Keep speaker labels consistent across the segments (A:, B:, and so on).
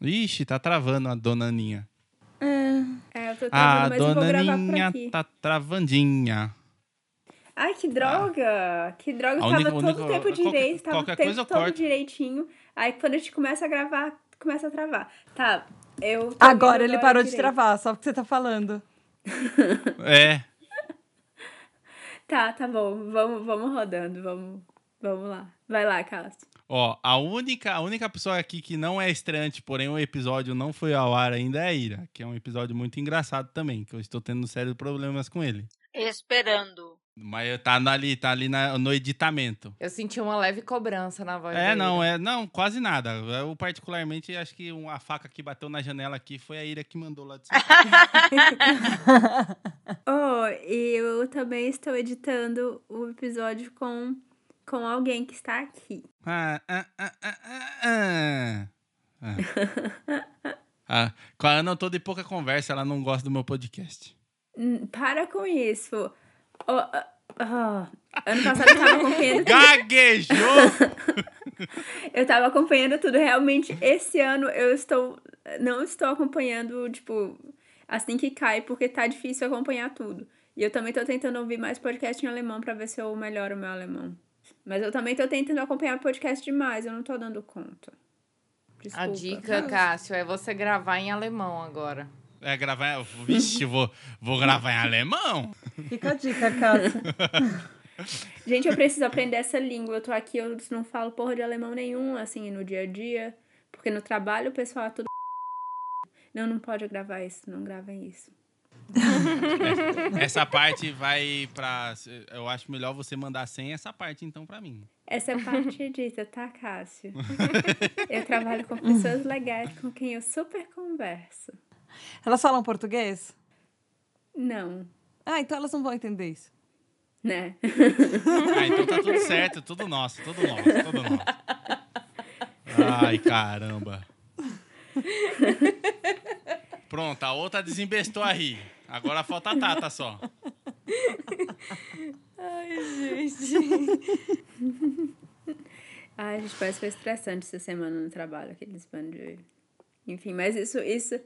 A: Ixi, tá travando a dona Aninha.
B: É, eu tô
A: A
B: travando, mas eu vou
A: dona
B: gravar por
A: Aninha
B: aqui.
A: tá travandinha.
B: Ai, que droga! Que droga,
A: A
B: tava
A: única-
B: todo
A: única-
B: o tempo
A: qualquer-
B: direito, tava
A: qualquer
B: o tempo
A: eu
B: todo
A: corto.
B: direitinho. Aí quando a gente começa a gravar, começa a travar. Tá, eu.
C: Agora ele parou de
B: direito.
C: travar, só porque você tá falando.
A: É.
B: Tá, tá bom. Vamos, vamos rodando, vamos, vamos lá. Vai lá, Cássio.
A: Ó, a única, a única pessoa aqui que não é estreante, porém o episódio não foi ao ar ainda é a Ira, que é um episódio muito engraçado também, que eu estou tendo sérios problemas com ele.
D: Esperando.
A: Mas tá ali, tá ali na- no editamento.
E: Eu senti uma leve cobrança na voz
A: É,
E: dele.
A: não, é, não, quase nada. Eu particularmente acho que uma faca que bateu na janela aqui foi a Ira que mandou lá de cima.
B: Oh, e eu também estou editando o episódio com, com alguém que está aqui.
A: Ah, ah, ah, ah, ah, ah. Ah, com a Ana eu tô de pouca conversa, ela não gosta do meu podcast.
B: Hum, Para com isso. Oh, ah. Ano passado eu tava acompanhando
A: Gaguejou!
B: Eu tava acompanhando tudo. Realmente, esse ano eu estou. Não estou acompanhando, tipo, assim que cai, porque tá difícil acompanhar tudo. E eu também tô tentando ouvir mais podcast em alemão pra ver se eu melhoro o meu alemão. Mas eu também tô tentando acompanhar podcast demais, eu não tô dando conta. Desculpa.
E: A dica, Cássio, é você gravar em alemão agora.
A: É, gravar. Vixe, vou, vou gravar em alemão.
C: Fica a dica, Cássio.
B: Gente, eu preciso aprender essa língua. Eu tô aqui, eu não falo porra de alemão nenhum, assim, no dia a dia. Porque no trabalho o pessoal é tudo. Não, não pode gravar isso, não gravem isso.
A: Essa parte vai pra. Eu acho melhor você mandar sem essa parte, então, pra mim.
B: Essa é parte dita, tá, Cássio? Eu trabalho com pessoas legais com quem eu super converso.
C: Elas falam português?
B: Não,
C: Ah, então elas não vão entender isso.
B: né?
A: Ah, então tá tudo certo, tudo nosso, tudo nosso, tudo nosso. Ai, caramba. Pronto, a outra desembestou a rir. Agora falta a Tata só.
C: Ai, gente.
B: Ai, gente, parece que foi estressante essa semana no trabalho, aqueles bandos de... Enfim, mas isso, isso,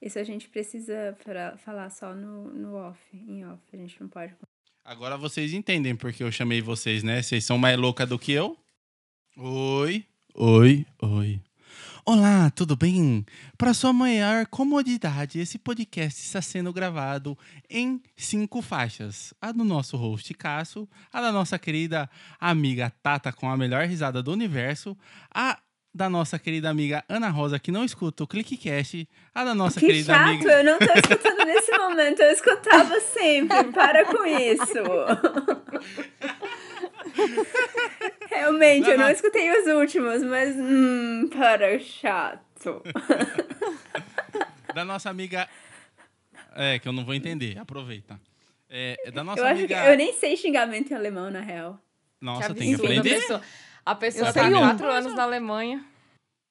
B: isso a gente precisa pra falar só no, no off, em off. A gente não pode...
A: Agora vocês entendem porque eu chamei vocês, né? Vocês são mais louca do que eu? Oi, oi, oi. Olá, tudo bem? Para sua maior comodidade, esse podcast está sendo gravado em cinco faixas. A do nosso host Cássio, a da nossa querida amiga Tata com a melhor risada do universo, a da nossa querida amiga Ana Rosa, que não escuta o ClickCast, a da nossa
B: que
A: querida
B: chato,
A: amiga...
B: eu não tô escutando nesse momento, eu escutava sempre, para com isso. Realmente,
A: Não,
B: eu não
A: não.
B: escutei os últimos, mas hum, para, chato.
A: Da nossa amiga... É, que eu não vou entender, aproveita. É, é da nossa
B: Eu acho que
A: amiga...
B: eu nem sei xingamento em alemão, na real.
A: Nossa,
E: que
A: tem que aprender.
E: A pessoa, a pessoa
C: Eu
E: tá há
C: um.
E: quatro anos na Alemanha.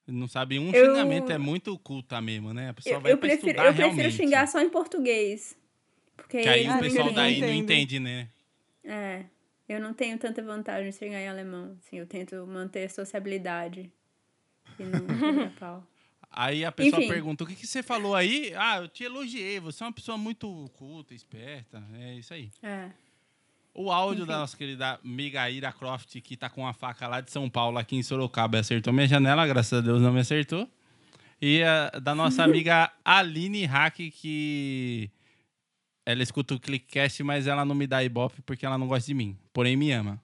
A: Não sabe um
B: Eu-
A: xingamento, é muito culta mesmo, né? A pessoa
B: Eu,
A: vai
B: eu
A: pra
B: prefiro,
A: estudar
B: eu prefiro
A: realmente.
B: xingar só em português. Porque
A: Que aí
C: Ah,
A: o pessoal daí não
C: entende.
A: entende, né?
B: É, eu não tenho tanta vantagem em xingar em alemão. Assim, eu tento manter a sociabilidade. E não pau.
A: Aí a pessoa
B: Enfim.
A: pergunta, o que, que você falou aí? Ah, eu te elogiei, você é uma pessoa muito culta, esperta, é isso aí.
B: É.
A: O áudio
B: Enfim.
A: da nossa querida amiga Ira Croft, que tá com a faca lá de São Paulo, aqui em Sorocaba, acertou minha janela, graças a Deus não me acertou. E a, da nossa amiga Aline Hack, que ela escuta o Clickcast, mas ela não me dá ibope porque ela não gosta de mim, porém me ama.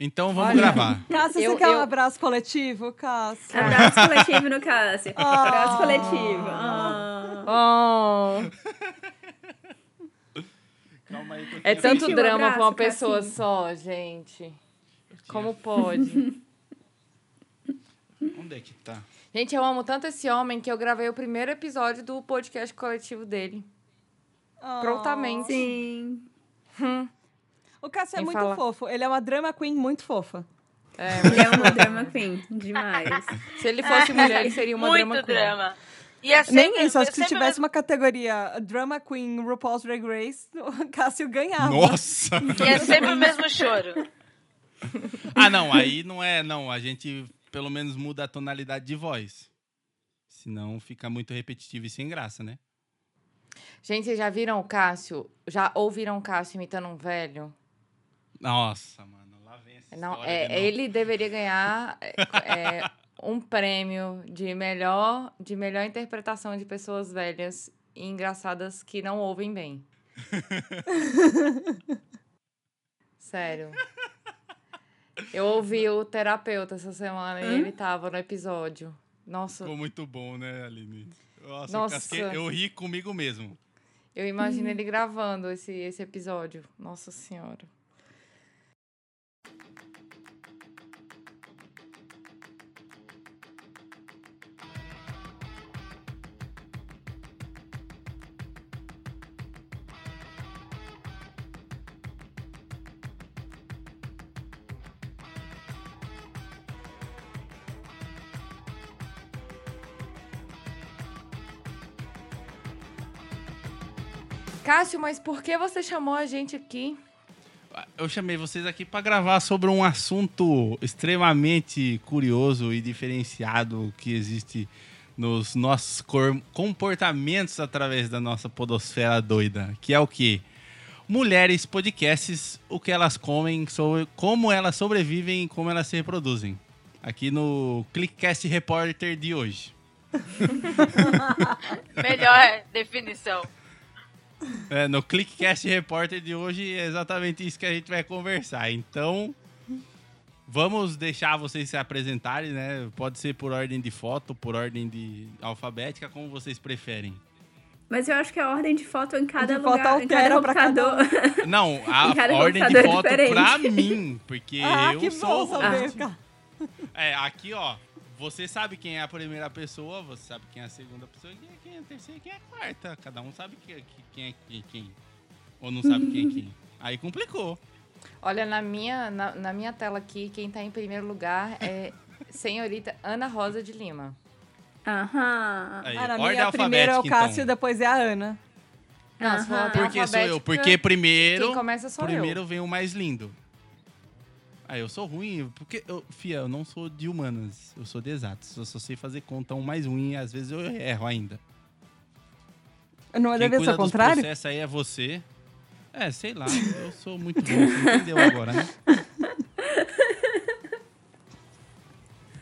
A: Então vamos
E: Olha.
A: gravar.
C: Cássio,
E: Eu-
C: você quer um
E: eu-
C: abraço coletivo, Cássio?
B: Abraço coletivo no Cássio.
C: Ah.
B: Abraço coletivo. Ah.
E: Oh,
A: Calma aí, que eu
E: é tanto
B: Sentiu um
E: drama pra uma
B: abraço,
E: pessoa
B: Cassinho?
E: só, gente. Como pode?
A: Onde é que tá?
E: Gente, eu amo tanto esse homem que eu gravei o primeiro episódio do podcast coletivo dele.
C: Ah.
E: Prontamente.
B: Sim.
C: O Cássio é muito
E: fala?
C: fofo. Ele é uma drama queen muito fofa.
E: É,
B: Ele é uma drama queen. Demais.
E: se ele fosse mulher, ele seria uma
D: Muito
E: drama queen.
D: drama. E é
C: Nem isso, acho que se tivesse uma categoria Drama Queen RuPaul's Drag Race, o Cássio ganhava.
A: Nossa!
D: E é sempre o mesmo choro.
A: ah, não, aí não é, não. A gente pelo menos muda a tonalidade de voz. Senão fica muito repetitivo e sem graça, né?
E: Gente, vocês já viram o Cássio? Já ouviram o Cássio imitando um velho?
A: Nossa, mano, lá vem essa
E: Não,
A: história
E: é,
A: de
E: ele deveria ganhar é, é, um prêmio de melhor, de melhor interpretação de pessoas velhas e engraçadas que não ouvem bem. Sério. Eu ouvi o terapeuta essa semana e ele tava no episódio. Nossa,
A: Ficou muito bom, né, Aline? Nossa,
E: Nossa.
A: Eu, casquei- eu ri comigo mesmo.
E: eu imagino ele gravando esse, esse episódio. Nossa Senhora. Cássio, mas por que você chamou a gente aqui?
A: Eu chamei vocês aqui para gravar sobre um assunto extremamente curioso e diferenciado que existe nos nossos comportamentos através da nossa podosfera doida, que é o quê? Mulheres podcasts, o que elas comem, sobre, como elas sobrevivem e como elas se reproduzem. Aqui no Clickcast Reporter de hoje.
D: Melhor definição.
A: É, no Clickcast Repórter de hoje é exatamente isso que a gente vai conversar. Então, vamos deixar vocês se apresentarem, né? Pode ser por ordem de foto, por ordem de alfabética, como vocês preferem.
B: Mas eu acho que a ordem de foto em cada
C: De foto
B: lugar, em cada
C: altera pra cada
B: computador.
A: Não, a ordem de
B: computador é
A: foto
B: diferente.
A: pra mim, porque
C: ah,
A: eu
C: que
A: sou
C: bom
A: o
C: saber, cara.
A: É, aqui, ó. Você sabe quem é a primeira pessoa, você sabe quem é a segunda pessoa, quem é, quem é a terceira e quem é a quarta. Cada um sabe que, que- quem é quem, quem. Ou não sabe quem é quem. Aí complicou.
E: Olha, na minha, na, na minha tela aqui, quem tá em primeiro lugar é senhorita Ana Rosa de Lima.
B: Aham.
A: Aí,
C: Ah, na minha primeiro é o Cássio,
A: então.
C: depois é a Ana.
E: Não, se for
B: Aham.
E: ordem
A: Por que sou eu? Porque primeiro.
E: Quem começa sou
A: primeiro
E: eu.
A: vem o mais lindo. Ah, eu sou ruim, porque, eu, fia, eu não sou de humanas, eu sou de exatos. Eu só sei fazer conta um mais um e às vezes eu erro ainda.
C: Não
A: Quem
C: deve ser o contrário?
A: processos aí é você. É, sei lá, eu sou muito bom, você entendeu agora, né?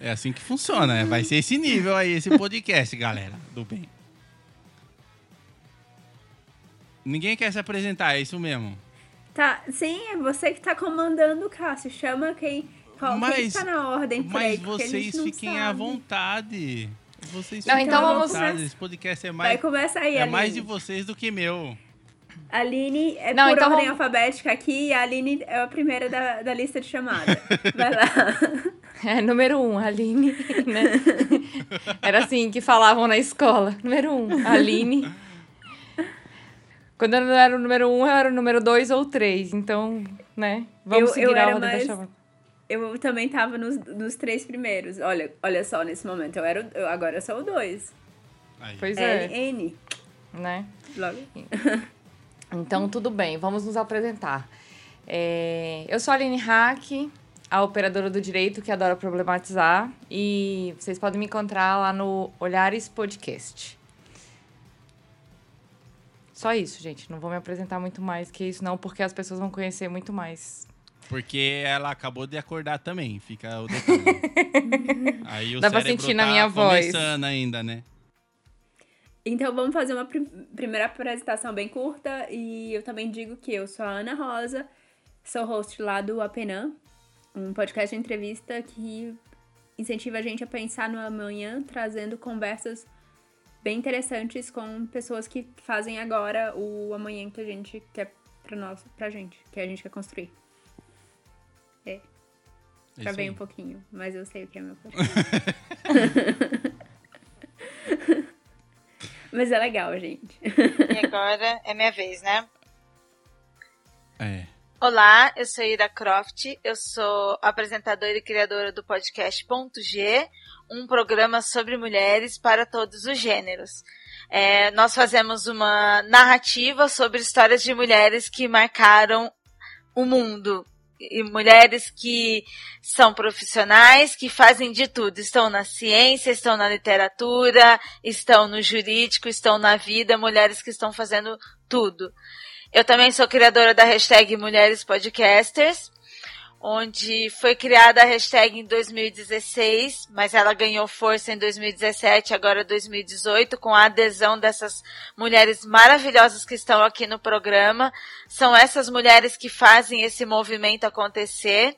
A: É assim que funciona, né? vai ser esse nível aí, esse podcast, galera, do bem. Ninguém quer se apresentar, é isso mesmo.
B: Tá, sim, é você que tá comandando, Cássio. Chama quem, qual, quem
A: Mas-
B: tá na ordem por aí,
A: Mas
B: porque a
A: vocês fiquem à
B: sabe.
A: vontade. Vocês
E: Não,
A: fiquem
E: então
A: à
E: vamos-
A: vontade. Esse podcast é
B: Vai,
A: mais,
B: começa aí,
A: é
B: Aline.
A: mais de vocês do que meu.
B: Aline é
E: Não,
B: por
E: então
B: ordem
E: vamos-
B: alfabética aqui e a Aline é a primeira da, da lista de chamada. Vai lá.
E: É, número um, Aline, né? Era assim que falavam na escola. Número um, Aline. Quando eu não era o número um, eu era o número dois ou três. Então, né? Vamos
B: Eu-
E: seguir
B: eu
E: a
B: era
E: ordem
B: mais-
E: da chamada.
B: Eu também tava nos, nos três primeiros. Olha, olha só, nesse momento. Eu era, o- eu, agora eu sou o dois.
A: Aí.
E: Pois é,
B: N.
E: né?
B: Logo.
E: Então, tudo bem, vamos nos apresentar. É, eu sou a Aline Hack, a operadora do direito que adora problematizar. E vocês podem me encontrar lá no Olhares Podcast. Só isso, gente. Não vou me apresentar muito mais que isso, não, porque as pessoas vão conhecer muito mais.
A: Porque ela acabou de acordar também, fica o detalhe. Aí o
E: Dá pra sentir na
A: tá
E: minha voz.
A: ainda, né?
B: Então vamos fazer uma prim- primeira apresentação bem curta. E eu também digo que eu sou a Ana Rosa, sou host lá do Apenã, um podcast de entrevista que incentiva a gente a pensar no amanhã, trazendo conversas bem interessantes com pessoas que fazem agora o amanhã que a gente quer pra nós, pra gente, que a gente quer construir. É,
A: É isso aí.
B: um pouquinho, mas eu sei o que é meu Mas é legal, gente.
D: E agora é minha vez, né?
A: É.
D: Olá, eu sou Ira Croft, eu sou apresentadora e criadora do podcast Ponto G, um programa sobre mulheres para todos os gêneros. É, nós fazemos uma narrativa sobre histórias de mulheres que marcaram o mundo e mulheres que são profissionais, que fazem de tudo. Estão na ciência, estão na literatura, estão no jurídico, estão na vida, mulheres que estão fazendo tudo. Eu também sou criadora da hashtag Mulheres Podcasters onde foi criada a hashtag em 2016, mas ela ganhou força em 2017, agora 2018, com a adesão dessas mulheres maravilhosas que estão aqui no programa. São essas mulheres que fazem esse movimento acontecer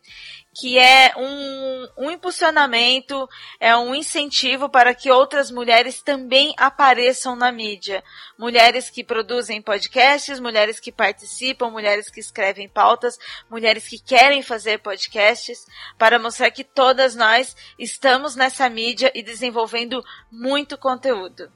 D: que é um, um impulsionamento, é um incentivo para que outras mulheres também apareçam na mídia. Mulheres que produzem podcasts, mulheres que participam, mulheres que escrevem pautas, mulheres que querem fazer podcasts, para mostrar que todas nós estamos nessa mídia e desenvolvendo muito conteúdo.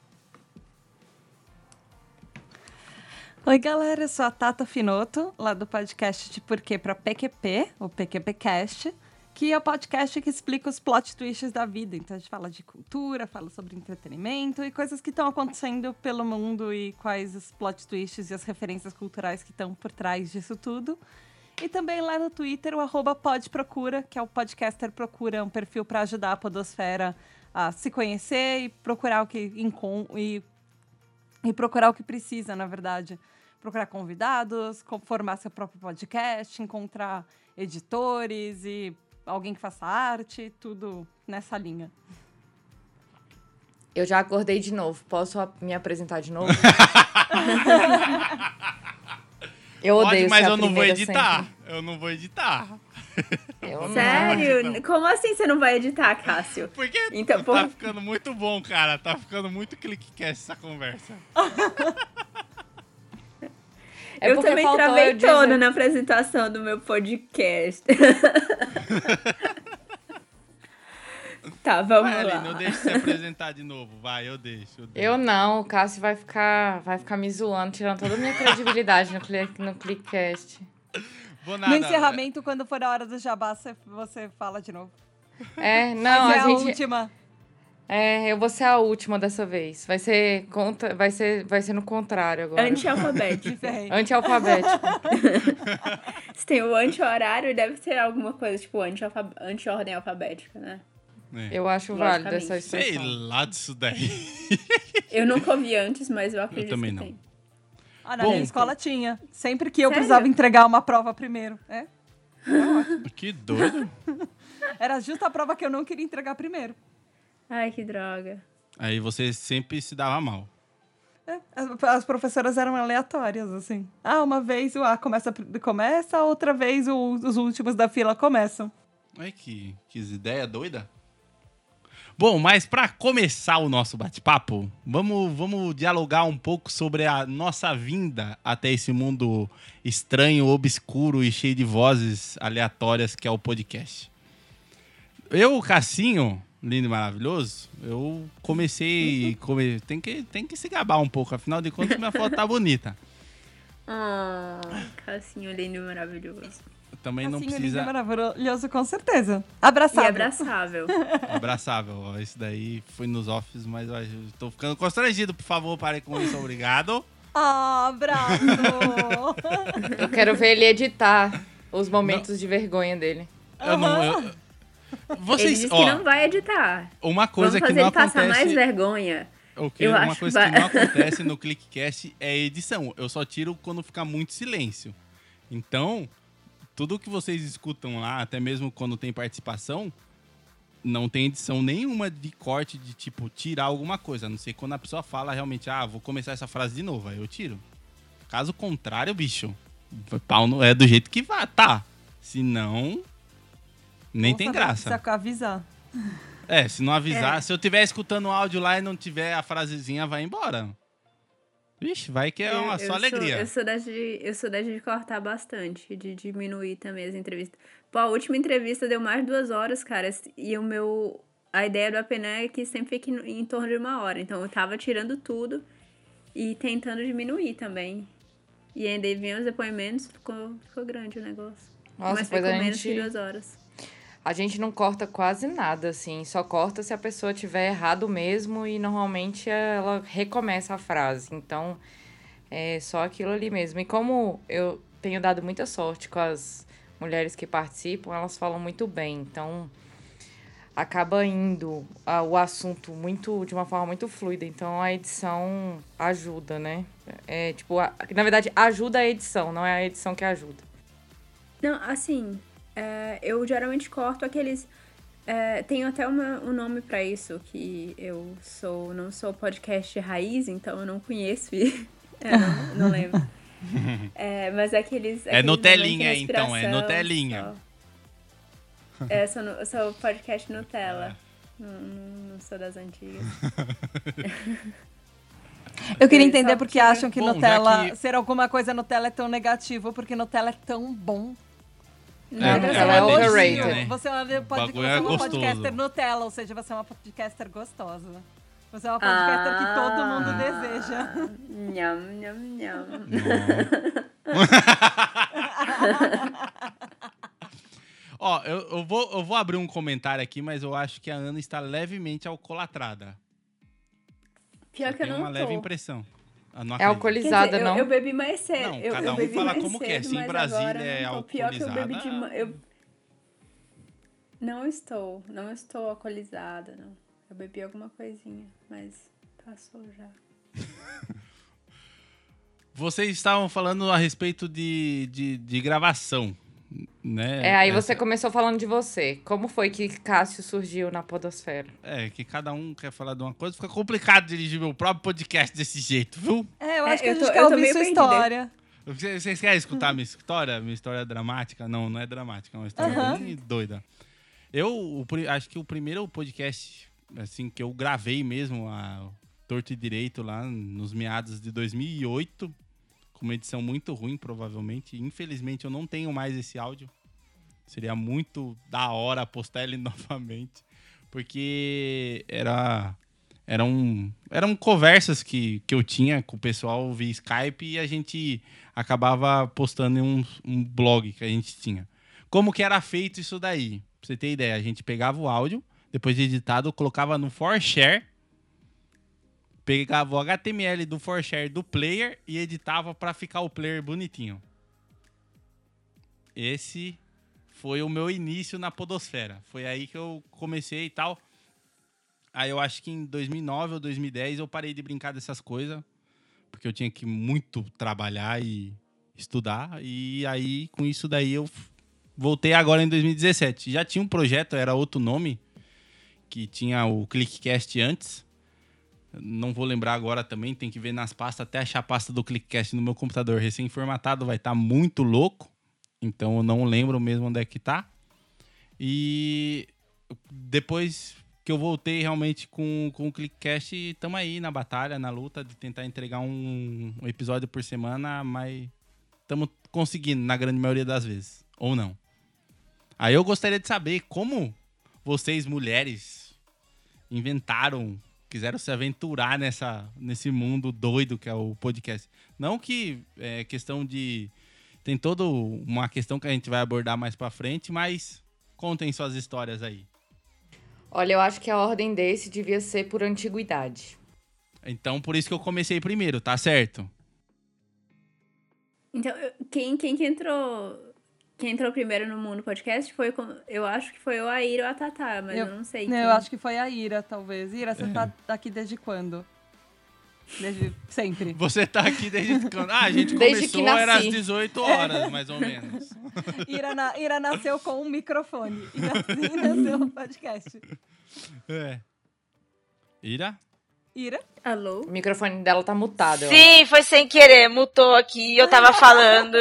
C: Oi, galera, eu sou a Tata Finoto, lá do podcast de Porquê para PQP, o PQPcast, que é o podcast que explica os plot twists da vida. Então a gente fala de cultura, fala sobre entretenimento e coisas que estão acontecendo pelo mundo e quais os plot twists e as referências culturais que estão por trás disso tudo. E também lá no Twitter, o podprocura, que é o podcaster procura um perfil para ajudar a podosfera a se conhecer e procurar o que e, e procurar o que precisa, na verdade procurar convidados, formar seu próprio podcast, encontrar editores e alguém que faça arte, tudo nessa linha.
E: Eu já acordei de novo. Posso me apresentar de novo?
A: eu odeio Pode, mas eu não vou editar. Sempre. Eu não vou editar.
B: Eu Sério? Não. Como assim você não vai editar, Cássio?
A: Porque então, tá por... ficando muito bom, cara. Tá ficando muito clickcast essa conversa.
B: É eu também travei todo dizer... na apresentação do meu podcast. tá, vamos vai, lá.
A: Aline, eu deixo você apresentar de novo. Vai, eu deixo, eu deixo.
E: Eu não, o Cássio vai ficar, vai ficar me zoando, tirando toda a minha credibilidade no, click, no Clickcast.
C: No encerramento, quando for a hora do jabá, você, você fala de novo.
E: É, não,
C: Mas
E: é a, gente...
C: última.
E: É, eu vou ser a última dessa vez. Vai ser, contra, vai ser, vai ser no contrário agora.
B: Anti-alfabético.
E: anti-alfabético.
B: Se tem o anti-horário, deve ser alguma coisa tipo anti-ordem alfabética, né?
E: É. Eu acho válido essa
A: expressão. Sei lá disso daí.
B: eu nunca ouvi antes, mas eu acredito eu também não. Tem.
C: Ah, na Bom, minha escola tinha. Sempre que eu Sério? precisava entregar uma prova primeiro. É?
A: Que doido.
C: Era justo a prova que eu não queria entregar primeiro.
B: Ai, que droga.
A: Aí você sempre se dava mal.
C: É, as professoras eram aleatórias, assim. Ah, uma vez o A começa, começa outra vez o, os últimos da fila começam.
A: Ai, que, que ideia doida. Bom, mas para começar o nosso bate-papo, vamos, vamos dialogar um pouco sobre a nossa vinda até esse mundo estranho, obscuro e cheio de vozes aleatórias que é o podcast. Eu, Cassinho, lindo e maravilhoso, eu comecei. Come... Tem, que, tem que se gabar um pouco, afinal de contas, minha foto tá bonita.
B: Ah, Cassinho lindo e maravilhoso.
A: Também Cassinho não precisa. Lindo
C: e maravilhoso, com certeza. Abraçável.
B: E abraçável.
A: abraçável. Ó, esse daí foi nos offs, mas ó, eu tô ficando constrangido. Por favor, pare com isso. Obrigado.
C: Ah, abraço!
E: eu quero ver ele editar os momentos não. de vergonha dele.
A: Eu não. Eu,
B: vocês, ele disse ó, que não vai editar.
A: Uma coisa
B: Vamos
A: que não acontece...
B: passar mais vergonha.
A: Okay, eu uma coisa que, que não acontece no Clickcast é edição. Eu só tiro quando fica muito silêncio. Então, tudo que vocês escutam lá, até mesmo quando tem participação, não tem edição nenhuma de corte de tipo tirar alguma coisa. A não sei quando a pessoa fala realmente, ah, vou começar essa frase de novo, aí eu tiro. Caso contrário, bicho, pau não é do jeito que vai, tá. Se não, nem tem graça.
C: Precisa avisar.
A: É, se não avisar, é. se eu estiver escutando o áudio lá e não tiver a frasezinha, vai embora. Vixe, vai que é uma eu, só eu alegria.
B: Sou, eu sou das de, eu sou das de cortar bastante, de diminuir também as entrevistas. Pô, a última entrevista deu mais de duas horas, cara, e o meu... A ideia do Apenan é que sempre fique em torno de uma hora. Então eu tava tirando tudo e tentando diminuir também. E ainda vinha os depoimentos, ficou, ficou grande o negócio.
E: Nossa,
B: Mas ficou
E: menos
B: gente... de duas horas.
E: A gente não corta quase nada, assim. Só corta se a pessoa tiver errado mesmo e normalmente ela recomeça a frase. Então, é só aquilo ali mesmo. E como eu tenho dado muita sorte com as mulheres que participam, elas falam muito bem. Então, acaba indo a, o assunto muito de uma forma muito fluida. Então, a edição ajuda, né? É tipo, a, na verdade, ajuda a edição, não é a edição que ajuda.
B: Não, assim, é, eu geralmente corto aqueles. É, tenho até uma, um nome para isso, que eu sou não sou podcast raiz, então eu não conheço e é, não, não lembro. É, mas aqueles.
A: É Nutelinha, então, é Nutelinha.
B: Só. É, eu sou, eu sou podcast Nutella. É. Não, não, sou das antigas.
C: Eu queria entender porque acham que bom, Nutella, que... ser alguma coisa Nutella é tão negativo, porque Nutella é tão bom.
A: É, é, ela é overrated. Né?
C: Você pode ser é uma podcaster Nutella, ou seja, você é uma podcaster gostosa. Você é uma podcaster ah, que todo mundo ah. deseja.
B: Nham, nham, nham.
A: Ó, eu, eu, vou, eu vou abrir um comentário aqui, mas eu acho que a Ana está levemente alcoolatrada.
B: Pior que eu não
A: uma
B: tô.
A: leve impressão.
E: É alcoolizada,
B: dizer,
E: não?
B: Eu, eu, bebi mais cedo.
A: Não,
B: eu,
A: cada
B: eu
A: um
B: bebi
A: fala como
B: cedo,
A: quer. Se em Brasília é alcoolizada... Pior que eu bebi de... Eu...
B: Não estou. Não estou alcoolizada, não. Eu bebi alguma coisinha, mas passou já.
A: Vocês estavam falando a respeito de, de, de gravação, né?
E: É, aí Essa... você começou falando de você. Como foi que Cássio surgiu na podosfera?
A: É, que cada um quer falar de uma coisa, fica complicado dirigir meu próprio podcast desse jeito, viu?
C: É, eu acho é, que a gente tô, quer ouvir sua história.
A: Vocês querem escutar minha história? Minha história dramática? Não, não é dramática, é uma história uhum. bem doida. Eu o, acho que o primeiro podcast assim que eu gravei mesmo a torto e direito lá nos meados de 2008, com uma edição muito ruim provavelmente. Infelizmente eu não tenho mais esse áudio. Seria muito da hora postar ele novamente, porque era eram, eram conversas que, que eu tinha com o pessoal via Skype e a gente acabava postando em um, um blog que a gente tinha. Como que era feito isso daí? Pra você ter ideia, a gente pegava o áudio, depois de editado, colocava no ForShare, pegava o HTML do ForShare do player e editava para ficar o player bonitinho. Esse foi o meu início na podosfera. Foi aí que eu comecei e tal. Aí eu acho que em 2009 ou 2010 eu parei de brincar dessas coisas, porque eu tinha que muito trabalhar e estudar. E aí com isso daí eu Voltei agora em 2017. Já tinha um projeto, era outro nome, que tinha o ClickCast antes. Não vou lembrar agora também, tem que ver nas pastas, até achar a pasta do ClickCast no meu computador recém-formatado vai estar tá muito louco. Então eu não lembro mesmo onde é que tá. E depois que eu voltei realmente com, com o ClickCast, estamos aí na batalha, na luta de tentar entregar um, um episódio por semana, mas estamos conseguindo na grande maioria das vezes. Ou não. Aí eu gostaria de saber como vocês, mulheres, inventaram, quiseram se aventurar nessa, nesse mundo doido que é o podcast. Não que é questão de. Tem toda uma questão que a gente vai abordar mais pra frente, mas contem suas histórias aí.
E: Olha, eu acho que a ordem desse devia ser por antiguidade.
A: Então, por isso que eu comecei primeiro, tá certo?
B: Então, quem, quem que entrou quem entrou primeiro no Mundo Podcast foi, eu acho que foi o a Ira ou a Tatá, mas eu, eu não sei. Quem.
C: Eu acho que foi a Ira, talvez. Ira, você tá aqui desde quando? Desde sempre.
A: Você tá aqui desde quando? Ah, a gente desde começou, era às 18 horas, mais ou menos.
C: Ira, na, Ira nasceu com um microfone. E assim nasceu o podcast.
A: É. Ira?
C: Ira?
B: Alô?
E: O microfone dela tá mutado.
D: Sim, foi sem querer, mutou aqui. Eu tava falando.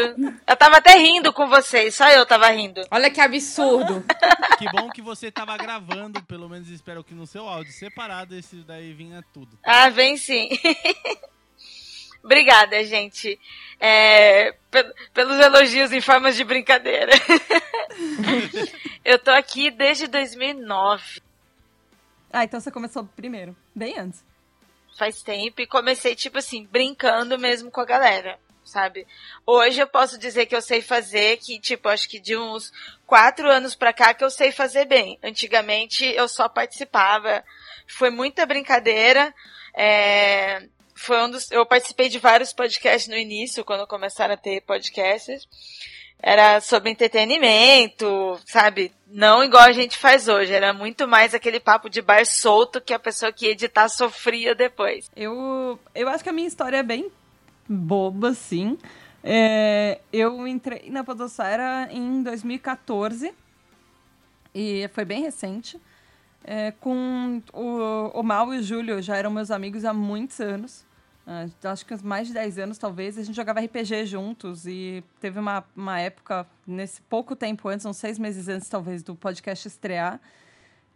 D: Eu tava até rindo com vocês, só eu tava rindo.
E: Olha que absurdo.
A: que bom que você tava gravando, pelo menos espero que no seu áudio separado esse daí vinha tudo.
D: Ah, vem sim. Obrigada, gente. É, pelos elogios em formas de brincadeira. eu tô aqui desde 2009.
C: Ah, então você começou primeiro, bem antes
D: faz tempo e comecei, tipo assim, brincando mesmo com a galera, sabe? Hoje eu posso dizer que eu sei fazer, que, tipo, acho que de uns quatro anos pra cá que eu sei fazer bem. Antigamente eu só participava, foi muita brincadeira, é, foi um dos, eu participei de vários podcasts no início, quando começaram a ter podcasts. Era sobre entretenimento, sabe? Não igual a gente faz hoje. Era muito mais aquele papo de bar solto que a pessoa que ia editar sofria depois.
C: Eu, eu acho que a minha história é bem boba, sim. É, eu entrei na Podosfera em 2014 e foi bem recente. É, com o, o Mal e o Júlio já eram meus amigos há muitos anos. Uh, acho que mais de 10 anos, talvez. A gente jogava RPG juntos e teve uma, uma época, nesse pouco tempo antes, uns seis meses antes, talvez, do podcast estrear,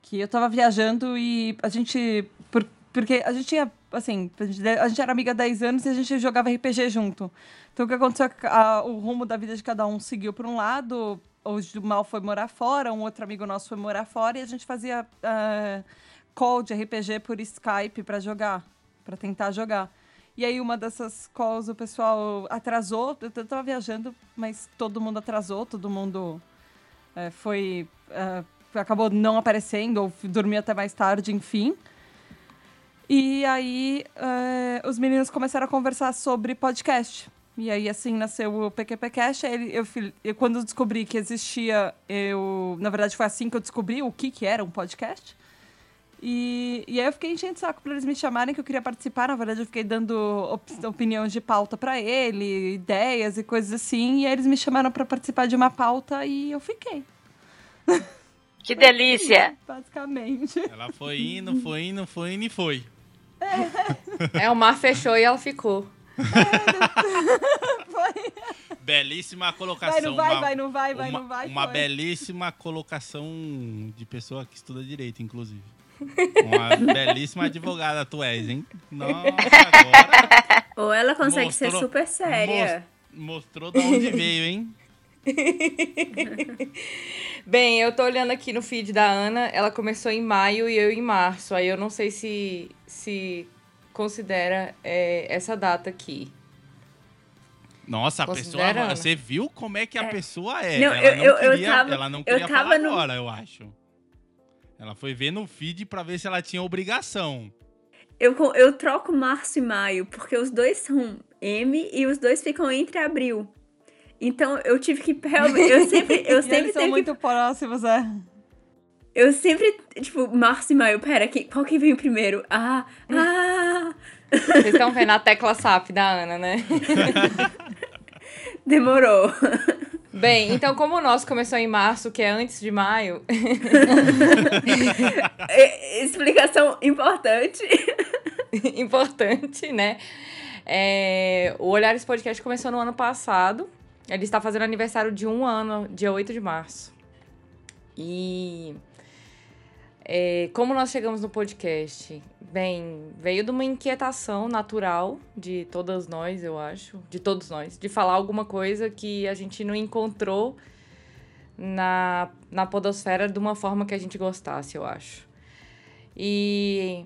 C: que eu tava viajando e a gente. Por, porque a gente tinha, assim, a gente, era amiga há 10 anos e a gente jogava RPG junto. Então o que aconteceu? A, o rumo da vida de cada um seguiu para um lado, o Mal foi morar fora, um outro amigo nosso foi morar fora e a gente fazia uh, call de RPG por Skype para jogar, para tentar jogar. E aí uma dessas calls o pessoal atrasou, eu tava viajando, mas todo mundo atrasou, todo mundo é, foi. É, acabou não aparecendo, ou dormia até mais tarde, enfim. E aí é, os meninos começaram a conversar sobre podcast. E aí, assim, nasceu o PQPcast. Aí eu, eu, quando descobri que existia, eu... Na verdade, foi assim que eu descobri o que, que era um podcast. E, e aí eu fiquei enchendo o saco pra eles me chamarem, que eu queria participar. Na verdade, eu fiquei dando op opinião de pauta para ele, ideias e coisas assim. E aí eles me chamaram para participar de uma pauta e eu fiquei.
D: Que delícia!
C: Basicamente.
A: Ela foi indo, foi indo, foi indo e foi.
E: É, é o mar fechou e ela ficou.
C: É, foi.
A: Belíssima colocação.
C: Vai, não vai,
A: uma,
C: vai, não vai, vai,
A: uma,
C: não vai.
A: Uma
C: foi.
A: belíssima colocação de pessoa que estuda direito, inclusive. Uma belíssima advogada tu és, hein? Nossa, agora.
B: Ou ela consegue
A: Mostrou-
B: ser super séria.
A: Mostrou de onde veio, hein?
E: Bem, eu tô olhando aqui no feed da Ana, ela começou em maio e eu em março. Aí eu não sei se, se considera é, essa data aqui.
A: Nossa, a pessoa.
E: Considerando.
A: Você viu como é que a
B: É.
A: pessoa é?
B: Não,
A: ela,
B: eu-
A: não
B: eu- eu
A: queria,
B: tava-
A: ela não
B: eu
A: queria
B: tava
A: falar
B: no-
A: agora, eu acho. Ela foi ver no feed pra ver se ela tinha obrigação.
B: Eu, eu troco março e maio, porque os dois são M e os dois ficam entre abril. Então eu tive que. realmente- Eu sempre, eu
C: E
B: sempre
C: eles são
B: que
C: muito próximos, é.
B: Eu sempre, tipo, março e maio, pera, que, qual que veio primeiro? Ah, ah,
E: Vocês estão vendo a tecla SAP da Ana, né?
B: demorou.
E: Bem, então como o nosso começou em março, que é antes de maio,
B: Explicação importante.
E: importante, né? É, o Olhares Podcast começou no ano passado. Ele está fazendo aniversário de um ano, dia 8 de março. E é, como nós chegamos no podcast? Bem, veio de uma inquietação natural de todas nós, eu acho, de todos nós, de falar alguma coisa que a gente não encontrou na, na podosfera de uma forma que a gente gostasse, eu acho. E,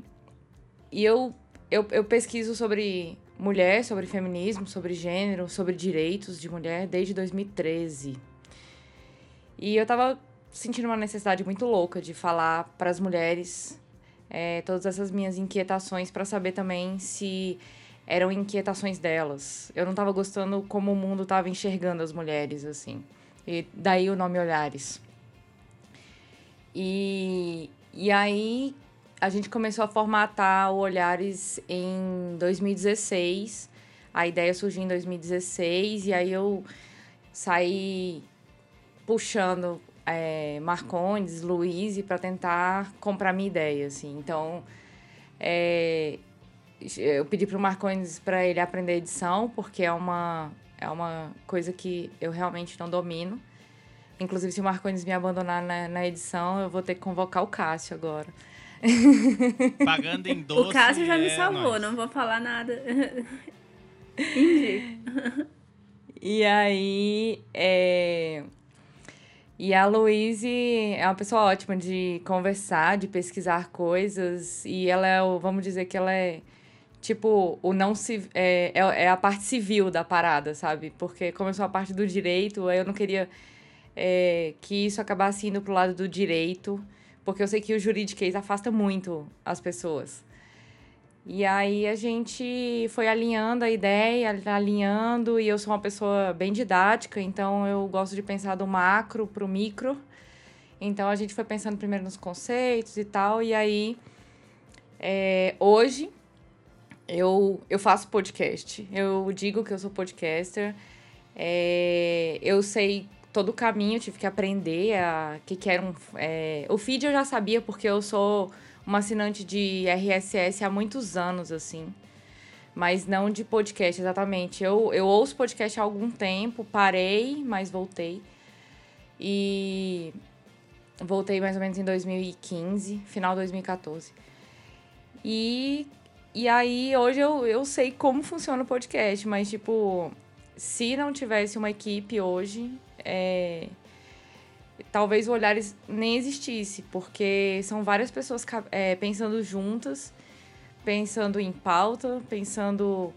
E: e eu, eu, eu pesquiso sobre mulher, sobre feminismo, sobre gênero, sobre direitos de mulher desde 2013. E eu tava sentindo uma necessidade muito louca de falar para as mulheres é, todas essas minhas inquietações para saber também se eram inquietações delas. Eu não tava gostando como o mundo tava enxergando as mulheres assim. E daí o nome Olhares. E, e aí a gente começou a formatar o Olhares em 2016. A ideia surgiu em 2016 e aí eu saí puxando é, Marcondes, Luiz para tentar comprar minha ideia, assim. Então, é, eu pedi pro Marcondes para ele aprender edição, porque é uma, é uma coisa que eu realmente não domino. Inclusive, se o Marcondes me abandonar na, na edição, eu vou ter que convocar o Cássio agora.
A: Pagando em doce.
B: o Cássio já me
A: é
B: salvou,
A: nóis.
B: não vou falar nada. Entendi.
E: E aí, é... E a Louise é uma pessoa ótima de conversar, de pesquisar coisas. E ela é, o, vamos dizer que ela é, tipo, o não ci- é, é, é a parte civil da parada, sabe? Porque como eu sou a parte do direito, eu não queria é, que isso acabasse indo pro lado do direito. Porque eu sei que o juridiquês afasta muito as pessoas. E aí a gente foi alinhando a ideia, alinhando, e eu sou uma pessoa bem didática, então eu gosto de pensar do macro para o micro. Então a gente foi pensando primeiro nos conceitos e tal, e aí é, hoje eu, eu faço podcast. Eu digo que eu sou podcaster. É, eu sei todo o caminho, tive que aprender a que, que era um. É, o feed eu já sabia porque eu sou uma assinante de RSS há muitos anos, assim. Mas não de podcast, exatamente. Eu, eu ouço podcast há algum tempo, parei, mas voltei. E voltei mais ou menos em 2015, final de 2014. E, e aí, hoje eu, eu sei como funciona o podcast, mas, tipo, se não tivesse uma equipe hoje, é, talvez o Olhares nem existisse, porque são várias pessoas é, pensando juntas, pensando em pauta, pensando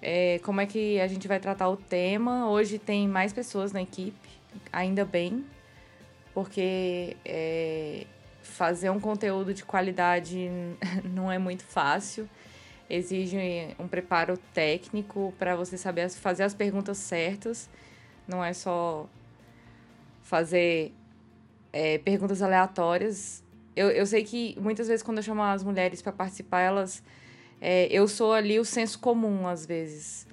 E: é, como é que a gente vai tratar o tema. Hoje tem mais pessoas na equipe, ainda bem, porque é, fazer um conteúdo de qualidade não é muito fácil. Exige um preparo técnico para você saber fazer as perguntas certas. Não é só fazer é, perguntas aleatórias. Eu, eu sei que muitas vezes quando eu chamo as mulheres para participar, elas. É, eu sou ali o senso comum, às vezes.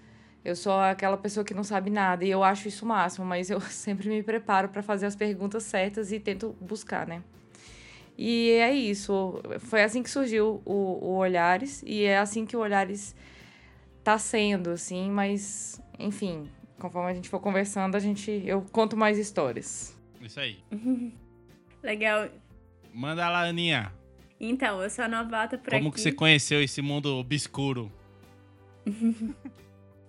E: Eu sou aquela pessoa que não sabe nada e eu acho isso o máximo, mas eu sempre me preparo para fazer as perguntas certas e tento buscar, né? E é isso. Foi assim que surgiu o, o Olhares e é assim que o Olhares tá sendo, assim, mas enfim, conforme a gente for conversando, a gente eu conto mais histórias.
A: Isso aí.
B: Legal.
A: Manda lá, Aninha.
B: Então, eu sou a novata por
A: Como
B: aqui.
A: que você conheceu esse mundo obscuro?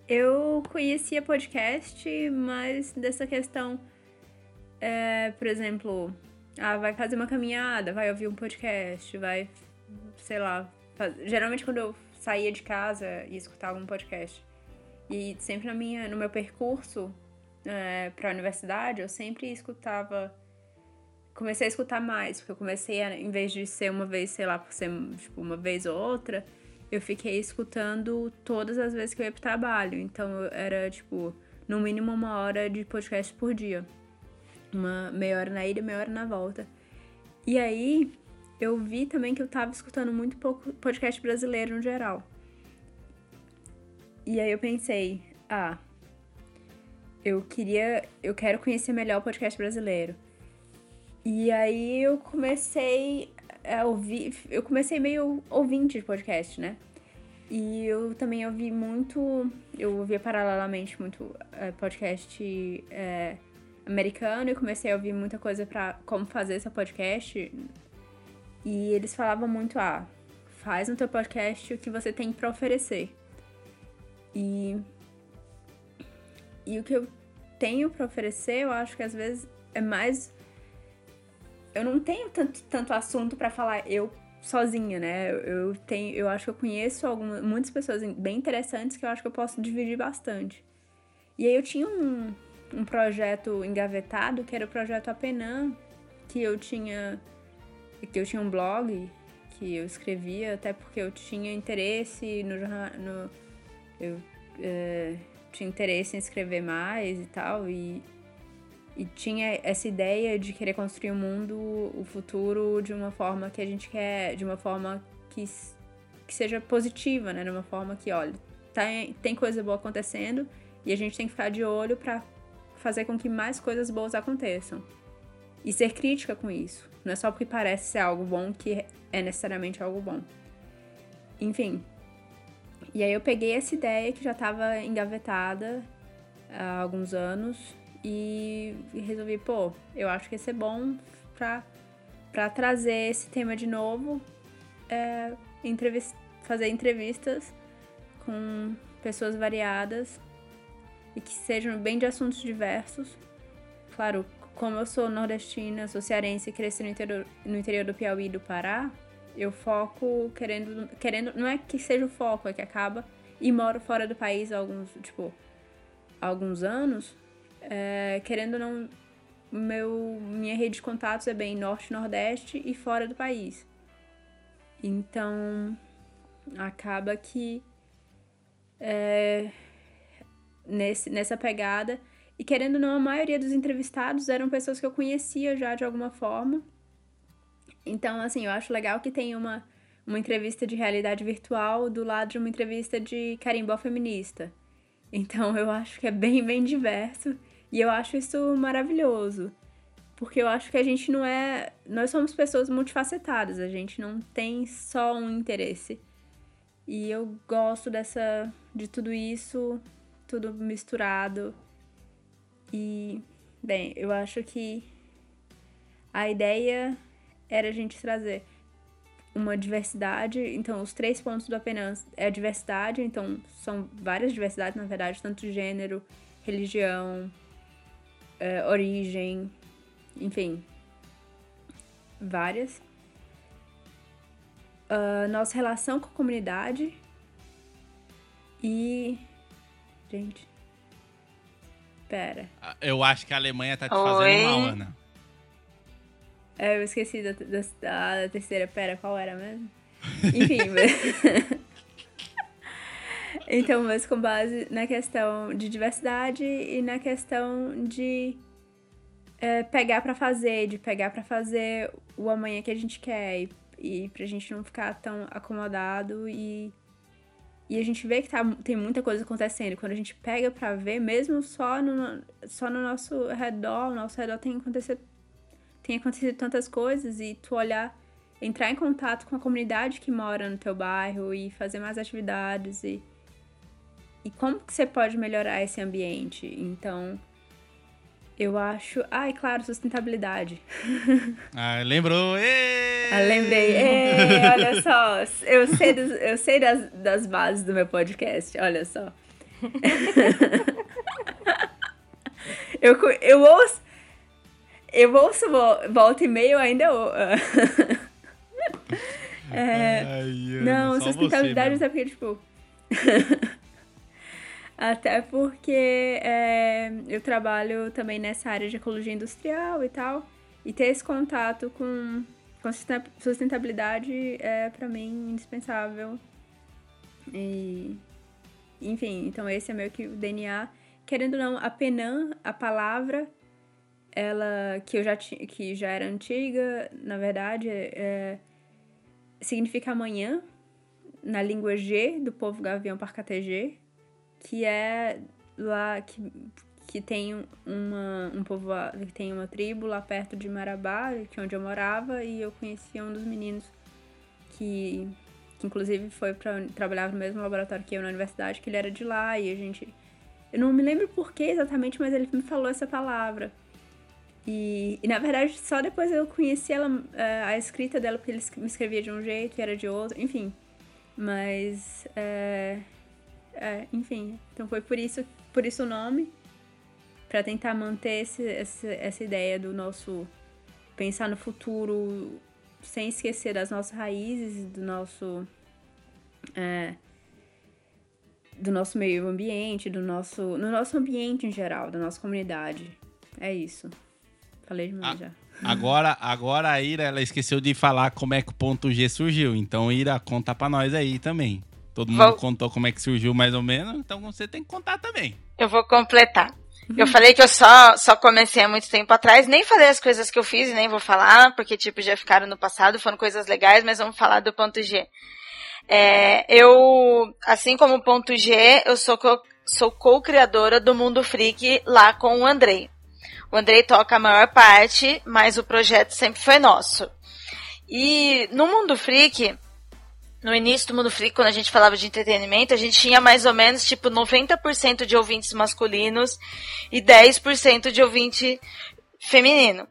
B: Eu conhecia podcast, mas dessa questão, é, por exemplo, ah, vai fazer uma caminhada, vai ouvir um podcast, vai, sei lá. Faz... Geralmente quando eu saía de casa e escutava um podcast. E sempre na minha, no meu percurso é, para a universidade, eu sempre escutava. Comecei a escutar mais, porque eu comecei a, em vez de ser uma vez, sei lá, por ser tipo, uma vez ou outra, eu fiquei escutando todas as vezes que eu ia pro trabalho. Então era tipo, no mínimo uma hora de podcast por dia. Uma meia hora na ida, meia hora na volta. E aí eu vi também que eu tava escutando muito pouco podcast brasileiro no geral. E aí eu pensei, ah, eu queria, eu quero conhecer melhor o podcast brasileiro. E aí eu comecei a ouvir, eu comecei meio ouvinte de podcast, né? E eu também ouvi muito, eu ouvia paralelamente muito é, podcast é, americano e comecei a ouvir muita coisa para como fazer seu podcast. E eles falavam muito, ah, faz no teu podcast o que você tem para oferecer. E e o que eu tenho para oferecer, eu acho que às vezes é mais eu não tenho tanto, tanto assunto para falar eu sozinha, né? Eu, tenho, eu acho que eu conheço algumas, muitas pessoas bem interessantes que eu acho que eu posso dividir bastante. E aí eu tinha um, um projeto engavetado, que era o projeto Apenan, que eu tinha que eu tinha um blog que eu escrevia, até porque eu tinha interesse no, no eu é, tinha interesse em escrever mais e tal, e, e tinha essa ideia de querer construir o mundo, o futuro, de uma forma que a gente quer, de uma forma que, que seja positiva, né? De uma forma que, olha, tem, tem coisa boa acontecendo e a gente tem que ficar de olho para fazer com que mais coisas boas aconteçam. E ser crítica com isso. Não é só porque parece ser algo bom que é necessariamente algo bom. Enfim. E aí eu peguei essa ideia que já estava engavetada há alguns anos e resolvi, pô, eu acho que ia ser bom pra, pra trazer esse tema de novo, é, entrevist fazer entrevistas com pessoas variadas e que sejam bem de assuntos diversos. Claro, como eu sou nordestina, sou cearense e cresci no interior, no interior do Piauí e do Pará, eu foco querendo, querendo, não é que seja o foco, é que acaba e moro fora do país há alguns, tipo, há alguns anos, é, querendo ou não, meu, minha rede de contatos é bem norte, nordeste e fora do país. Então, acaba que é, nesse, nessa pegada. E querendo ou não, a maioria dos entrevistados eram pessoas que eu conhecia já de alguma forma. Então, assim, eu acho legal que tem uma, uma entrevista de realidade virtual do lado de uma entrevista de carimbó feminista. Então, eu acho que é bem, bem diverso. E eu acho isso maravilhoso. Porque eu acho que a gente não é. Nós somos pessoas multifacetadas, a gente não tem só um interesse. E eu gosto dessa. de tudo isso, tudo misturado. E, bem, eu acho que a ideia era a gente trazer uma diversidade. Então, os três pontos do apenas é a diversidade, então são várias diversidades, na verdade, tanto gênero, religião, é, origem, enfim, várias. Uh, nossa relação com a comunidade e. Gente. Pera.
A: Eu acho que a Alemanha tá te fazendo Oi. mal, Ana.
B: É, eu esqueci da, da, da, terceira. Pera, qual era mesmo? Enfim, mas... Então, mas com base na questão de diversidade e na questão de é, pegar para fazer, de pegar para fazer o amanhã que a gente quer e, e pra gente não ficar tão acomodado e e a gente vê que tá, tem muita coisa acontecendo. Quando a gente pega pra ver, mesmo só no, só no nosso redor, no nosso redor tem acontecido, tem acontecido tantas coisas e tu olhar, entrar em contato com a comunidade que mora no teu bairro e fazer mais atividades e, e como que você pode melhorar esse ambiente. Então, eu acho. Ah, e claro, sustentabilidade.
A: Ah, lembrou!
B: Ah, lembrei. Êêê, olha só. Eu sei, dos, eu sei das, das bases do meu podcast, olha só. eu, eu ouço. Eu ouço volta e meio ainda. é, Ai, não, sustentabilidade é porque, tipo. Até porque é, eu trabalho também nessa área de ecologia industrial e tal. E ter esse contato com, com sustentabilidade é, para mim, indispensável. E, enfim, então esse é meio que o DNA. Querendo ou não, a Penan, a palavra, ela que eu já que já era antiga, na verdade, é, significa amanhã, na língua G do povo gavião parcategê que é lá que, que tem uma um povo que tem uma tribo lá perto de Marabá, que é onde eu morava, e eu conhecia um dos meninos que, que inclusive foi para trabalhar no mesmo laboratório que eu na universidade, que ele era de lá e a gente eu não me lembro por que exatamente, mas ele me falou essa palavra. E, e, na verdade, só depois eu conheci ela, eh, a escrita dela, porque ele me escrevia de um jeito e era de outro, enfim. Mas é, é, enfim, então foi por isso, por isso o nome, para tentar manter esse, essa, essa ideia do nosso pensar no futuro sem esquecer das nossas raízes, do nosso é, do nosso meio ambiente, do nosso no nosso ambiente em geral, da nossa comunidade. É isso. Falei demais a, já.
A: Agora, agora a Ira, ela esqueceu de falar como é que o ponto G surgiu. Então, Ira, conta pra nós aí também. Todo mundo vou... contou como é que surgiu mais ou menos, então você tem que contar também.
D: Eu vou completar. Eu falei que eu só, só comecei há muito tempo atrás, nem falei as coisas que eu fiz, nem vou falar, porque, tipo, já ficaram no passado, foram coisas legais, mas vamos falar do ponto G. É, eu, assim como o ponto G, eu sou, co, sou co-criadora do Mundo Freak lá com o Andrei. O Andrei toca a maior parte, mas o projeto sempre foi nosso. E no Mundo Freak, no início do Mundo Freak, quando a gente falava de entretenimento, a gente tinha mais ou menos tipo 90% de ouvintes masculinos e 10% de ouvinte feminino.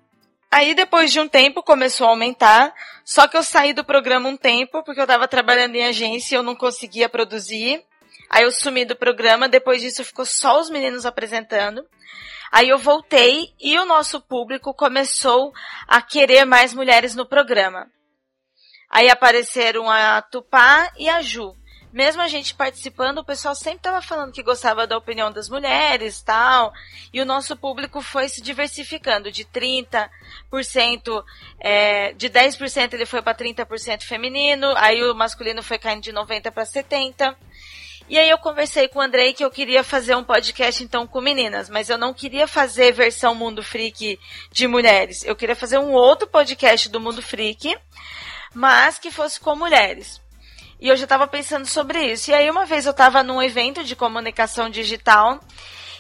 D: Aí depois de um tempo começou a aumentar, só que eu saí do programa um tempo porque eu estava trabalhando em agência e eu não conseguia produzir. Aí eu sumi do programa, depois disso ficou só os meninos apresentando. Aí eu voltei e o nosso público começou a querer mais mulheres no programa. Aí apareceram a Tupá e a Ju. mesmo a gente participando, o pessoal sempre estava falando que gostava da opinião das mulheres tal. E o nosso público foi se diversificando de 30%, é, de 10% ele foi para 30% feminino, aí o masculino foi caindo de 90% para 70%. E aí eu conversei com o Andrei que eu queria fazer um podcast então com meninas, mas eu não queria fazer versão Mundo Freak de mulheres. Eu queria fazer um outro podcast do Mundo Freak, mas que fosse com mulheres. E eu já estava pensando sobre isso. E aí uma vez eu estava num evento de comunicação digital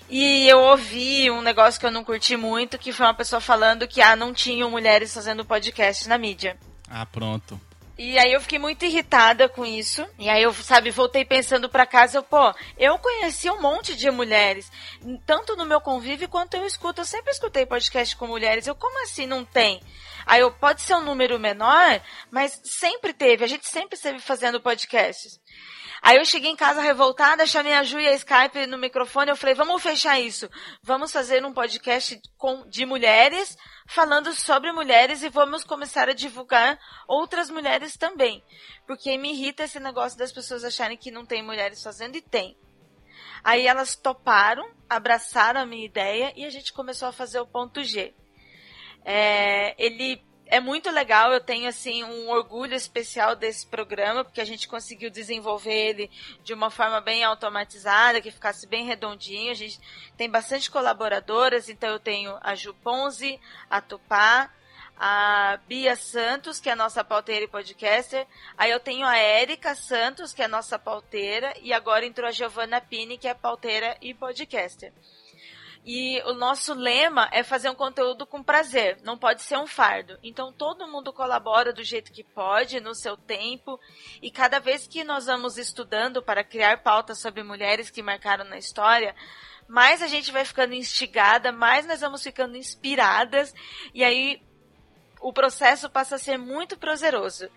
D: e eu ouvi um negócio que eu não curti muito, que foi uma pessoa falando que ah, não tinham mulheres fazendo podcast na mídia.
A: Ah, pronto.
D: E aí eu fiquei muito irritada com isso. E aí eu, sabe, voltei pensando para casa, eu, pô, eu conheci um monte de mulheres, tanto no meu convívio quanto eu escuto. Eu sempre escutei podcast com mulheres. Eu, como assim não tem? Aí eu, pode ser um número menor, mas sempre teve, a gente sempre esteve fazendo podcasts. Aí eu cheguei em casa revoltada, chamei a Ju e a Skype no microfone, eu falei, vamos fechar isso. Vamos fazer um podcast com, de mulheres, falando sobre mulheres e vamos começar a divulgar outras mulheres também. Porque me irrita esse negócio das pessoas acharem que não tem mulheres fazendo e tem. Aí elas toparam, abraçaram a minha ideia e a gente começou a fazer o ponto G. É, ele é muito legal, eu tenho assim um orgulho especial desse programa, porque a gente conseguiu desenvolver ele de uma forma bem automatizada, que ficasse bem redondinho. A gente tem bastante colaboradoras, então eu tenho a Ju Ponzi, a Tupá, a Bia Santos, que é a nossa pauteira e podcaster. Aí eu tenho a Érica Santos, que é a nossa pauteira, e agora entrou a Giovanna Pini, que é pauteira e podcaster. E o nosso lema é fazer um conteúdo com prazer, não pode ser um fardo. Então todo mundo colabora do jeito que pode, no seu tempo, e cada vez que nós vamos estudando para criar pautas sobre mulheres que marcaram na história, mais a gente vai ficando instigada, mais nós vamos ficando inspiradas, e aí o processo passa a ser muito prazeroso.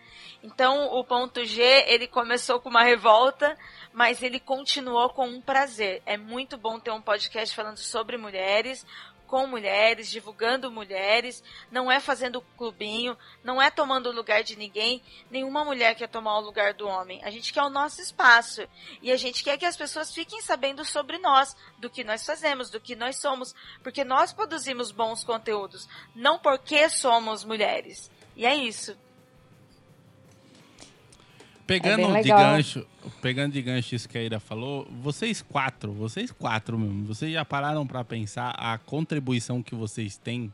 D: Então, o ponto G, ele começou com uma revolta, mas ele continuou com um prazer. É muito bom ter um podcast falando sobre mulheres, com mulheres, divulgando mulheres, não é fazendo clubinho, não é tomando o lugar de ninguém, nenhuma mulher quer tomar o lugar do homem. A gente quer o nosso espaço e a gente quer que as pessoas fiquem sabendo sobre nós, do que nós fazemos, do que nós somos, porque nós produzimos bons conteúdos, não porque somos mulheres. E é isso.
A: Pegando
E: É
A: de gancho, pegando de gancho isso que a Ira falou, vocês quatro, vocês quatro mesmo, vocês já pararam pra pensar a contribuição que vocês têm,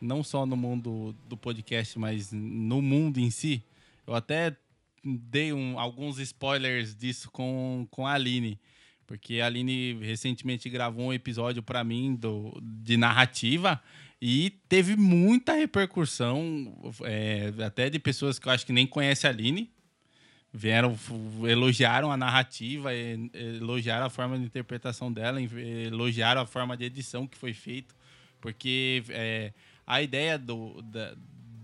A: não só no mundo do podcast, mas no mundo em si? Eu até dei um- alguns spoilers disso com, com a Aline, porque a Aline recentemente gravou um episódio pra mim do, de narrativa e teve muita repercussão, é, até de pessoas que eu acho que nem conhecem a Aline, vieram, elogiaram a narrativa, elogiaram a forma de interpretação dela, elogiaram a forma de edição que foi feito, porque é, a ideia do, da-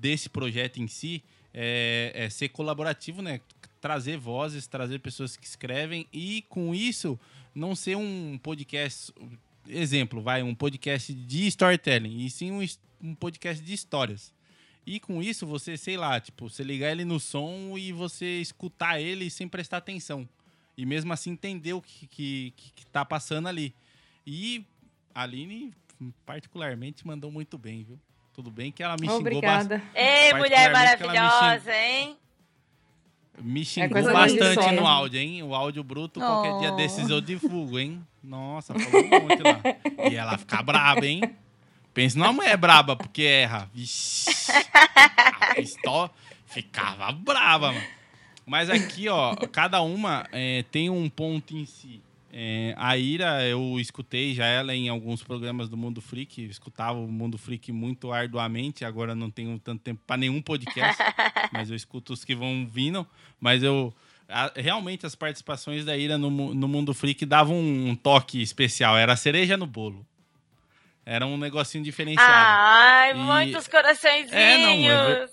A: desse projeto em si é, é ser colaborativo, né? Trazer vozes, trazer pessoas que escrevem e com isso não ser um podcast, exemplo, vai, um podcast de storytelling, e sim um, um podcast de histórias. E com isso, você, sei lá, tipo, você ligar ele no som e você escutar ele sem prestar atenção. E mesmo assim entender o que, que, que, que tá passando ali. E a Aline, particularmente, mandou muito bem, viu? Tudo bem que ela me xingou
E: Obrigada.
D: Ei, mulher maravilhosa, hein?
A: Me xingou
E: coisa
B: mais de
A: bastante no áudio, hein? O áudio bruto, qualquer dia
C: Oh.
A: desses eu divulgo, hein? Nossa, falou um monte lá. E ela fica braba, hein? Pensa numa mulher braba, porque erra. Vixe. Pistola ficava brava, mano. Mas aqui, ó, cada uma é, tem um ponto em si. É, a Ira, eu escutei já ela em alguns programas do Mundo Freak, escutava o Mundo Freak muito arduamente, agora não tenho tanto tempo para nenhum podcast, mas eu escuto os que vão vindo. Mas eu. a- realmente as participações da Ira no, no Mundo Freak davam um toque especial, era a cereja no bolo. Era um negocinho diferenciado.
D: Ai,
A: E-
D: muitos coraçõezinhos.
A: É, não,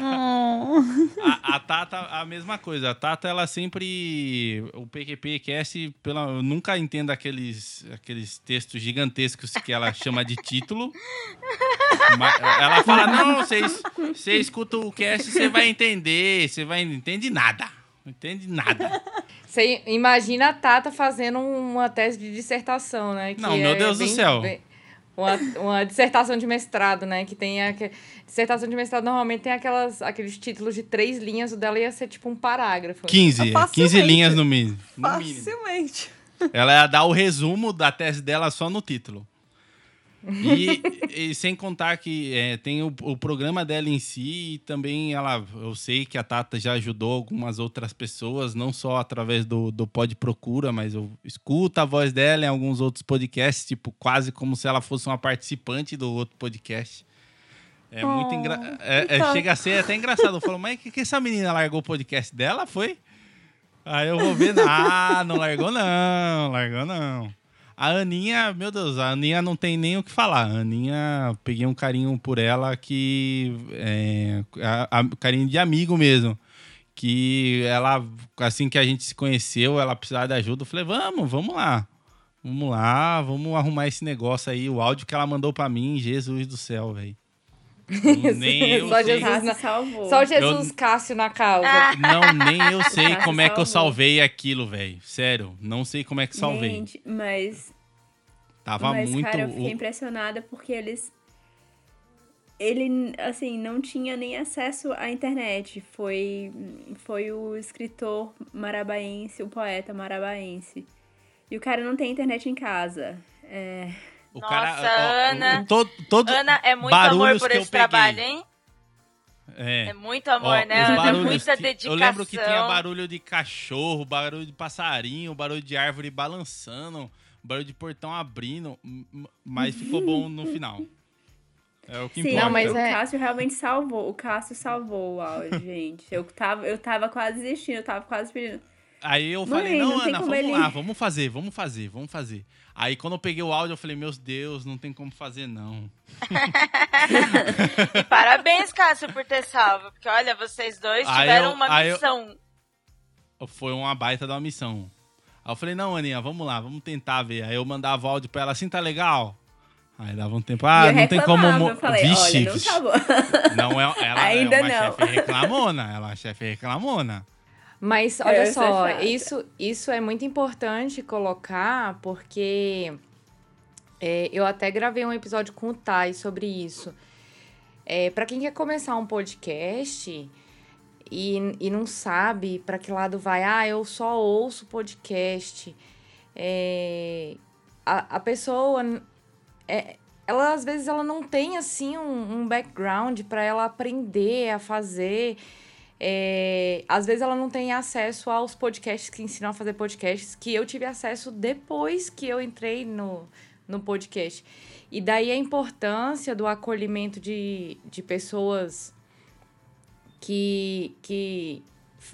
C: Hum.
A: A, a Tata, a mesma coisa. A Tata, ela sempre. O PQP Cast, pela, eu nunca entendo aqueles, aqueles textos gigantescos que ela chama de título. Mas ela fala: não, você escuta o cast, você vai entender. Você vai entender nada. Não entende nada.
E: Você imagina a Tata fazendo uma tese de dissertação, né? que
A: Não, meu
E: é
A: Deus do
E: bem-
A: céu.
E: bem- uma, uma dissertação de mestrado, né? Que tem a, dissertação de mestrado normalmente tem aquelas, aqueles títulos de três linhas, o dela ia ser tipo um parágrafo.
A: 15, é, 15
C: Facilmente.
A: linhas no mínimo. No mínimo.
C: Facilmente.
A: Ela ia dar o resumo da tese dela só no título. E, e sem contar que é, tem o, o programa dela em si e também ela, eu sei que a Tata já ajudou algumas outras pessoas, não só através do, do Pod Procura, mas eu escuto a voz dela em alguns outros podcasts, tipo, quase como se ela fosse uma participante do outro podcast. É muito
C: Oh,
A: engraçado. É, é,
C: então.
A: chega a ser até engraçado. Eu falo, mas que, que essa menina largou o podcast dela? Foi? Aí eu vou ver. Ah, não largou não, largou não. A Aninha, meu Deus, a Aninha não tem nem o que falar. A Aninha, peguei um carinho por ela que. É, a- a- carinho de amigo mesmo. Que ela, assim que a gente se conheceu, ela precisava de ajuda. Eu falei, vamos, vamos lá. Vamos lá, vamos arrumar esse negócio aí. O áudio que ela mandou pra mim, Jesus do céu, velho. Nem eu
E: Só
A: sei.
E: Jesus
B: Cássio
E: na-
B: salvou.
E: Só Jesus
A: Eu-
E: Cássio na causa.
D: Ah.
A: Não, nem eu sei
B: Cássio
A: como é que eu salvei aquilo, velho. Sério, não sei como é que salvei.
B: Gente, mas,
A: Tava
B: mas
A: muito.
B: cara, eu fiquei
A: o-
B: impressionada porque eles... Ele, assim, não tinha nem acesso à internet. Foi, foi o escritor marabaense, o poeta marabaense. E o cara não tem internet em casa. É...
A: o
D: Nossa,
A: cara, ó, ó,
D: Ana.
A: todo, todo,
D: Ana, é muito amor por
A: que eu
D: esse
A: peguei.
D: trabalho, hein?
A: é.
D: É muito amor,
A: Ó,
D: né, Ana?
A: barulhos
D: Muita
A: que-
D: dedicação.
A: Eu lembro que tinha barulho de cachorro, barulho de passarinho, barulho de árvore balançando, barulho de portão abrindo, mas ficou bom no final. É o que
B: Sim,
A: importa.
E: Não, mas
B: o
E: é-
B: Cássio realmente salvou. O Cássio salvou o áudio, gente. Eu tava, eu tava quase desistindo, eu tava quase pedindo.
A: Aí eu falei, não,
B: não tem
A: Ana, vamos
B: ele-
A: lá, vamos fazer, vamos fazer, vamos fazer. Aí quando eu peguei o áudio, eu falei, meu Deus, não tem como fazer, não.
D: E parabéns, Cássio, por ter salvo. Porque, olha, vocês dois
A: Aí
D: tiveram
A: eu-
D: uma
A: aí eu-
D: missão.
A: Foi uma baita da missão. Aí eu falei, não, Aninha, vamos lá, vamos tentar ver. Aí eu mandava áudio pra ela, assim, tá legal? Aí dava um tempo, ah,
B: e eu
A: não tem como...
B: Eu falei,
A: Vixe,
B: olha, não
A: vixe.
B: tá.
A: Não é, ela
B: Ainda
A: é uma
B: não.
A: chefe reclamona, ela é chefe reclamona.
E: Mas
B: Eu
E: olha
B: sou
E: só,
B: chata.
E: isso, isso é muito importante colocar, porque é, eu até gravei um episódio com o Tai sobre isso. É, para quem quer começar um podcast e, e não sabe para que lado vai, ah, eu só ouço podcast. É, a, a pessoa, é, ela às vezes ela não tem assim um, um background para ela aprender a fazer. É, às vezes ela não tem acesso aos podcasts que ensinam a fazer podcasts, que eu tive acesso depois que eu entrei no, no podcast. E daí a importância do acolhimento de, de pessoas que, que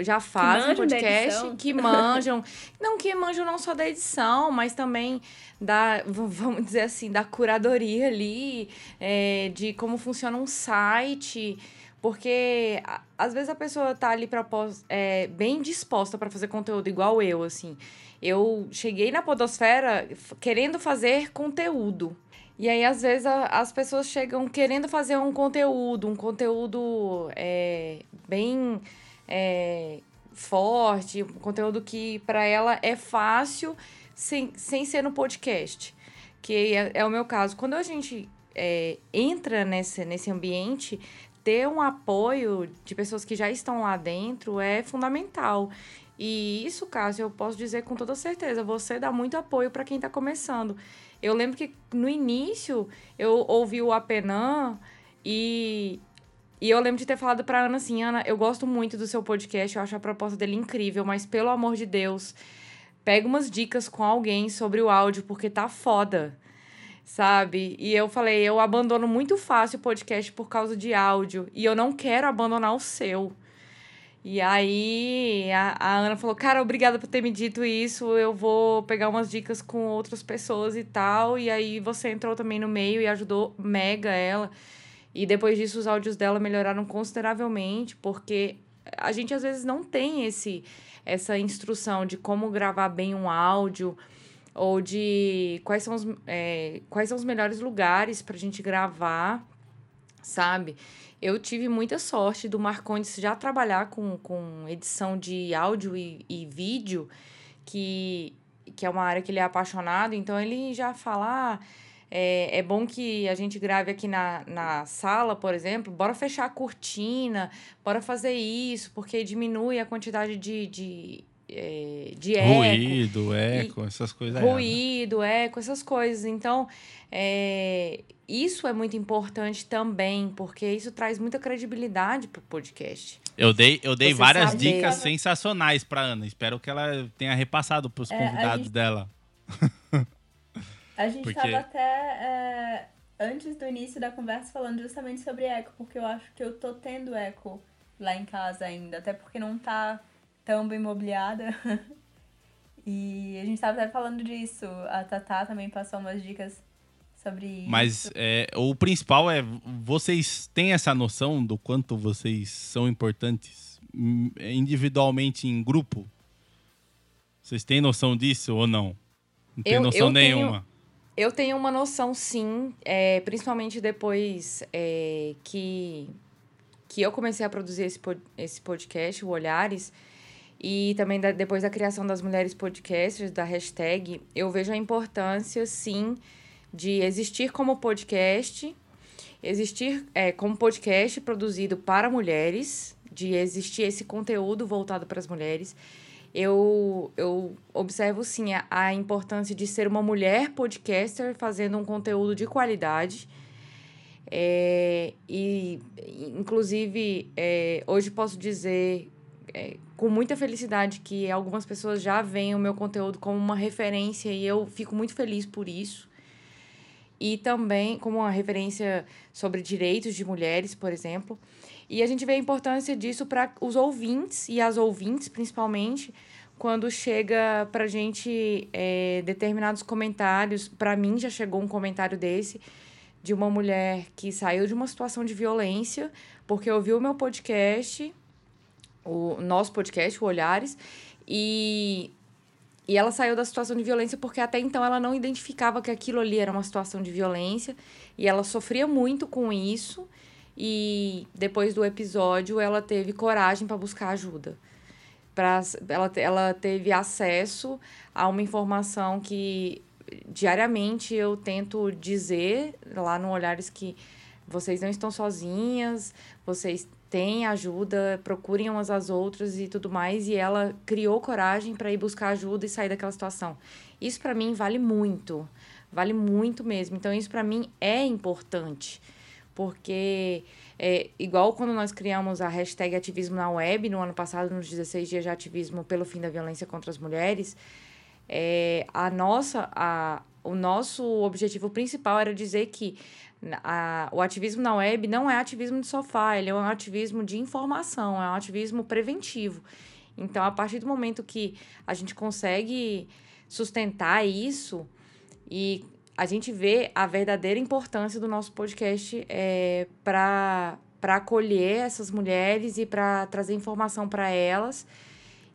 E: já fazem
B: da
E: podcast, que manjam. Não que manjam não só da edição, mas também da, vamos dizer assim, da curadoria ali, é, de como funciona um site. Porque às vezes a pessoa tá ali propós, é, bem disposta para fazer conteúdo igual eu, assim. Eu cheguei na podosfera querendo fazer conteúdo. E aí, às vezes, a- as pessoas chegam querendo fazer um conteúdo, um conteúdo é, bem é, forte, um conteúdo que para ela é fácil sem, sem ser no podcast. Que é, é o meu caso. Quando a gente é, entra nesse, nesse ambiente, ter um apoio de pessoas que já estão lá dentro é fundamental. E isso, Cássio, eu posso dizer com toda certeza, você dá muito apoio para quem está começando. Eu lembro que no início eu ouvi o Apenan e, e eu lembro de ter falado pra Ana assim: Ana, eu gosto muito do seu podcast, eu acho a proposta dele incrível, mas pelo amor de Deus, pega umas dicas com alguém sobre o áudio, porque tá foda. Sabe? E eu falei, eu abandono muito fácil o podcast por causa de áudio. E eu não quero abandonar o seu. E aí a, a Ana falou, cara, obrigada por ter me dito isso. Eu vou pegar umas dicas com outras pessoas e tal. E aí você entrou também no meio e ajudou mega ela. E depois disso os áudios dela melhoraram consideravelmente, porque a gente às vezes não tem esse essa instrução de como gravar bem um áudio ou de quais são os, é, quais são os melhores lugares para a gente gravar. sabe? Eu tive muita sorte do Marcondes já trabalhar com, com edição de áudio e, e vídeo, que, que é uma área que ele é apaixonado, então ele já fala. Ah, é, é bom que a gente grave aqui na, na sala, por exemplo, bora fechar a cortina, bora fazer isso, porque diminui a quantidade de, de, é, de eco.
A: Ruído, eco, e, essas coisas.
E: Ruído, eco, essas coisas. Então, é, isso é muito importante também, porque isso traz muita credibilidade pro podcast.
A: Eu dei, eu dei várias sabe, dicas sensacionais para Ana. Espero que ela tenha repassado para os é, convidados gente... dela.
B: A gente porque... tava até é, antes do início da conversa falando justamente sobre eco, porque eu acho que eu tô tendo eco lá em casa ainda, até porque não tá tão bem mobiliada. e a gente tava até falando disso. A Tatá também passou umas dicas sobre isso.
A: Mas é, o principal é vocês têm essa noção do quanto vocês são importantes hum, individualmente em grupo? Vocês têm noção disso ou não? Não tem
E: eu,
A: noção
E: eu
A: nenhuma.
E: Tenho, eu tenho uma noção, sim, é, principalmente depois é, que, que eu comecei a produzir esse, pod, esse podcast, o Olhares, e também da, depois da criação das mulheres podcasters, da hashtag, eu vejo a importância, sim, de existir como podcast, existir é, como podcast produzido para mulheres, de existir esse conteúdo voltado para as mulheres eu, eu observo sim a, a importância de ser uma mulher podcaster fazendo um conteúdo de qualidade. É, e, inclusive, é, hoje posso dizer é, com muita felicidade que algumas pessoas já veem o meu conteúdo como uma referência e eu fico muito feliz por isso. E também como uma referência sobre direitos de mulheres, por exemplo. E a gente vê a importância disso para os ouvintes e as ouvintes, principalmente, quando chega para a gente é, determinados comentários. Para mim, já chegou um comentário desse de uma mulher que saiu de uma situação de violência porque ouviu o meu podcast, o nosso podcast, o Olhares, e, e ela saiu da situação de violência porque até então ela não identificava que aquilo ali era uma situação de violência e ela sofria muito com isso e depois do episódio ela teve coragem para buscar ajuda. Pra, ela, ela teve acesso a uma informação que diariamente eu tento dizer lá no Olhares que vocês não estão sozinhas, vocês têm ajuda, procurem umas às outras e tudo mais. E ela criou coragem para ir buscar ajuda e sair daquela situação. Isso para mim vale muito, vale muito mesmo. Então, isso para mim é importante porque é, igual quando nós criamos a hashtag ativismo na web no ano passado, nos 16 dias de ativismo pelo fim da violência contra as mulheres, é, a nossa, a, o nosso objetivo principal era dizer que a, o ativismo na web não é ativismo de sofá, ele é um ativismo de informação, é um ativismo preventivo. Então, a partir do momento que a gente consegue sustentar isso e a gente vê a verdadeira importância do nosso podcast é, para acolher essas mulheres e para trazer informação para elas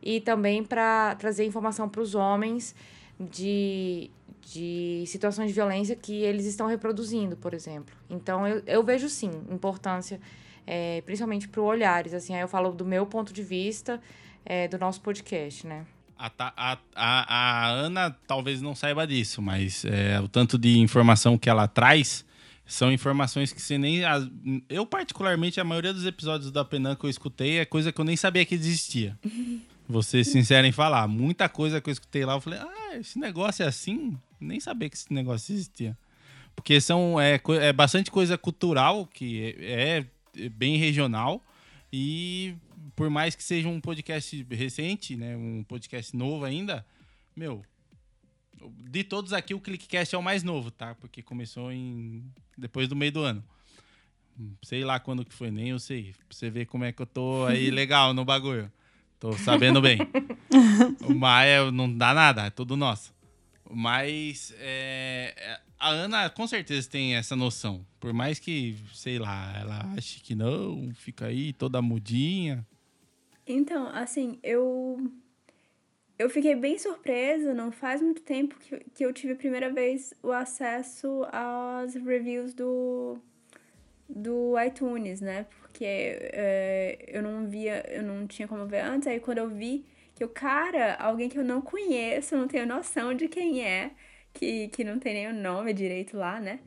E: e também para trazer informação para os homens de, de situações de violência que eles estão reproduzindo, por exemplo. Então, eu, eu vejo sim importância, é, principalmente para Olhares. Assim, aí eu falo do meu ponto de vista é, do nosso podcast, né?
A: A, a, a, a Ana talvez não saiba disso, mas é, o tanto de informação que ela traz são informações que você nem. Eu, particularmente, a maioria dos episódios da Penan que eu escutei é coisa que eu nem sabia que existia. Vou ser sincero em falar. Muita coisa que eu escutei lá, eu falei, ah, esse negócio é assim? Nem sabia que esse negócio existia. Porque são, é, é bastante coisa cultural, que é, é bem regional. E por mais que seja um podcast recente, né, um podcast novo ainda, meu, de todos aqui o ClickCast é o mais novo, tá? Porque começou em depois do meio do ano. Sei lá quando que foi, nem eu sei. Pra você ver como é que eu tô aí legal no bagulho. Tô sabendo bem. o Maia não dá nada, é tudo nosso. Mas é, a Ana com certeza tem essa noção. Por mais que, sei lá, ela ache que não, fica aí toda mudinha.
B: Então, assim, eu. Eu fiquei bem surpresa, não faz muito tempo que, que eu tive a primeira vez o acesso às reviews do, do iTunes, né? Porque é, eu não via, eu não tinha como ver antes, aí quando eu vi que o cara, alguém que eu não conheço, não tenho noção de quem é, que, que não tem nem o nome direito lá, né?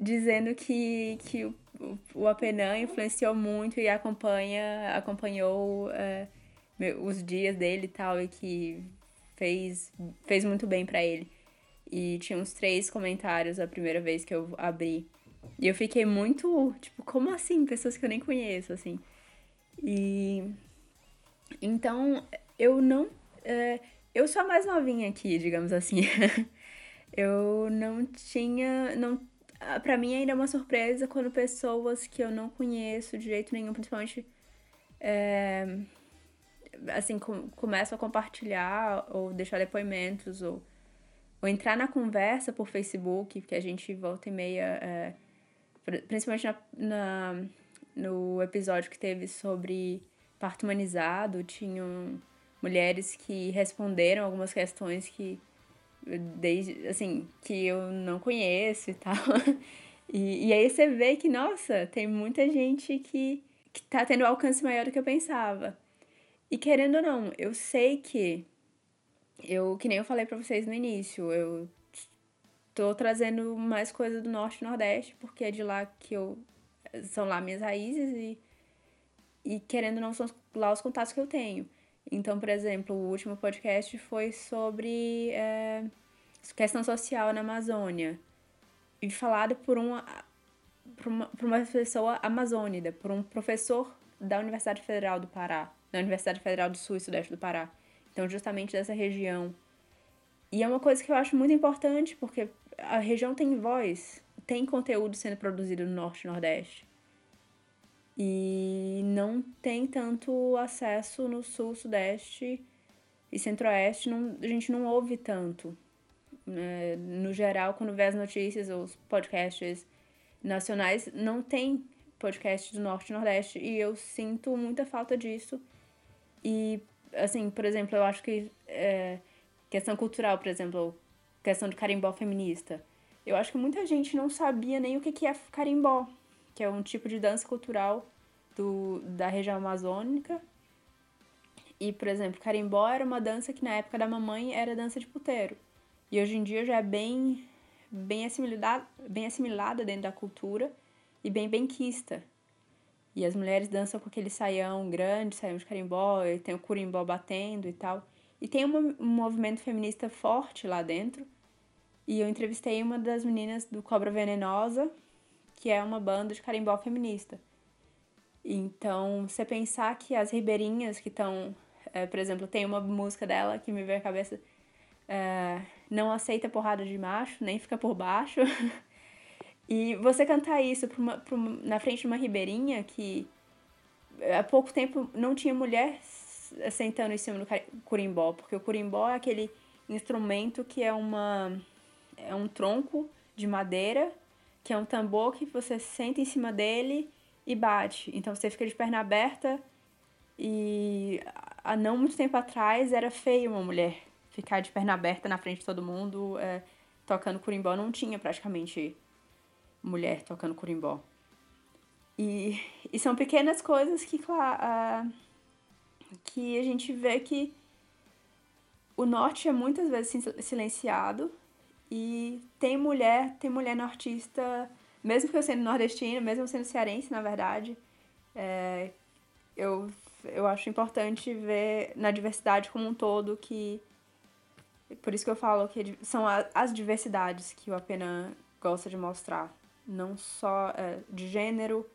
B: Dizendo que, que o, o Apenan influenciou muito e acompanha, acompanhou é, os dias dele e tal, e que fez, fez muito bem para ele. E tinha uns três comentários a primeira vez que eu abri. E eu fiquei muito, tipo, como assim? Pessoas que eu nem conheço, assim. E. Então, eu não. É, eu sou a mais novinha aqui, digamos assim. eu não tinha. Não, pra mim ainda é uma surpresa quando pessoas que eu não conheço de jeito nenhum, principalmente. É, assim, com, começam a compartilhar ou deixar depoimentos ou, ou entrar na conversa por Facebook, que a gente volta e meia. É, principalmente na, na, no episódio que teve sobre parto humanizado, tinham mulheres que responderam algumas questões que desde assim que eu não conheço e tal. E, e aí você vê que nossa tem muita gente que que tá tendo alcance maior do que eu pensava. E querendo ou não eu sei que eu que nem eu falei para vocês no início eu tô trazendo mais coisa do norte e nordeste porque é de lá que eu são lá minhas raízes e e querendo ou não são lá os contatos que eu tenho então, por exemplo, o último podcast foi sobre é, questão social na Amazônia. E falado por uma, por uma, por uma pessoa amazônida, por um professor da Universidade Federal do Pará, da Universidade Federal do Sul e Sudeste do Pará. Então, justamente dessa região. E é uma coisa que eu acho muito importante, porque a região tem voz, tem conteúdo sendo produzido no Norte e Nordeste e não tem tanto acesso no sul, sudeste e centro-oeste, a gente não ouve tanto. É, no geral, quando vê as notícias, os podcasts nacionais, não tem podcast do norte e nordeste, e eu sinto muita falta disso. E, assim, por exemplo, eu acho que é, questão cultural, por exemplo, questão de carimbó feminista. Eu acho que muita gente não sabia nem o que, que é carimbó que é um tipo de dança cultural do, da região amazônica. E, por exemplo, carimbó era uma dança que na época da mamãe era dança de puteiro. E hoje em dia já é bem, bem, assimilada, bem assimilada dentro da cultura e bem benquista. E as mulheres dançam com aquele saião grande, saião de carimbó, e tem o curimbó batendo e tal. E tem um, um movimento feminista forte lá dentro. E eu entrevistei uma das meninas do Cobra Venenosa, que é uma banda de carimbó feminista. Então, você pensar que as ribeirinhas que estão, é, por exemplo, tem uma música dela que me veio à cabeça, é, não aceita porrada de macho, nem fica por baixo. e você cantar isso pra uma, pra uma, na frente de uma ribeirinha que há pouco tempo não tinha mulher sentando em cima do curimbó, porque o curimbó é aquele instrumento que é uma é um tronco de madeira que é um tambor que você senta em cima dele e bate. Então você fica de perna aberta e há não muito tempo atrás era feio uma mulher ficar de perna aberta na frente de todo mundo é, tocando curimbó. Não tinha praticamente mulher tocando curimbó. E, e são pequenas coisas que, claro, que a gente vê que o norte é muitas vezes silenciado e tem mulher, tem mulher nortista, mesmo que eu sendo nordestina, mesmo sendo cearense, na verdade, é, eu, eu acho importante ver na diversidade como um todo que. Por isso que eu falo que são as diversidades que o Apena gosta de mostrar. Não só é, de gênero,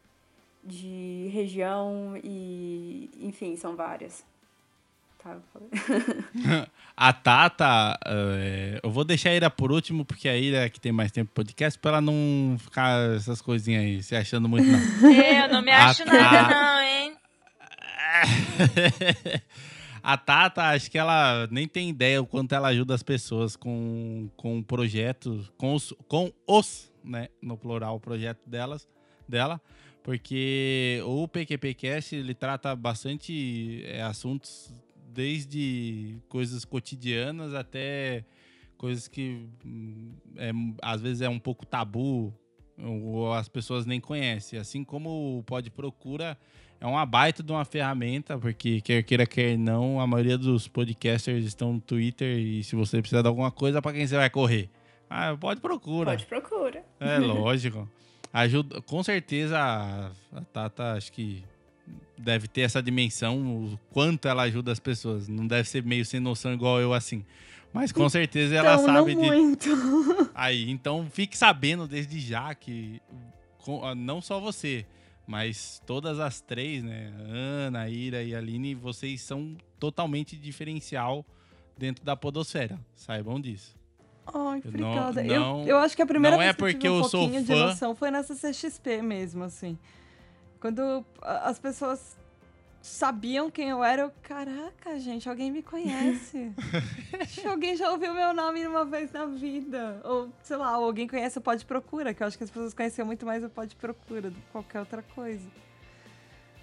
B: de região e. Enfim, são várias.
A: a Tata, é, eu vou deixar a Ira por último, porque a Ira que tem mais tempo podcast, pra ela não ficar essas coisinhas aí, se achando muito, não.
D: Eu não me acho a nada, não, hein?
A: a Tata, acho que ela nem tem ideia o quanto ela ajuda as pessoas com, com projetos, com os, com os, né, no plural, o projeto delas, dela, porque o PQPcast, ele trata bastante é, assuntos desde coisas cotidianas até coisas que hum, é, às vezes é um pouco tabu ou as pessoas nem conhecem. Assim como o Pode Procura é uma baita de uma ferramenta, porque quer queira, quer não, a maioria dos podcasters estão no Twitter e se você precisar de alguma coisa, para quem você vai correr? Ah, pode procura.
B: Pode procura.
A: É lógico. Ajuda, com certeza a Tata acho que deve ter essa dimensão, o quanto ela ajuda as pessoas. Não deve ser meio sem noção igual eu assim. Mas com certeza ela
C: então,
A: sabe
C: não
A: de.
C: muito.
A: Aí, então fique sabendo desde já que ah, não só você, mas todas as três, né? Ana, Ira e Aline, vocês são totalmente diferencial dentro da podosfera. Saibam disso.
C: Ai,
A: Eu não-
C: obrigada.
A: não-
C: eu, eu acho que a primeira
A: não é
C: vez que eu
A: porque
C: tive um
A: eu sou
C: pouquinho de
A: fã.
C: noção foi nessa CXP mesmo, assim. Quando as pessoas sabiam quem eu era, eu, caraca, gente, alguém me conhece. Alguém já ouviu meu nome uma vez na vida. Ou, sei lá, alguém conhece o Pode Procura, que eu acho que as pessoas conheciam muito mais o Pode Procura do que qualquer outra coisa.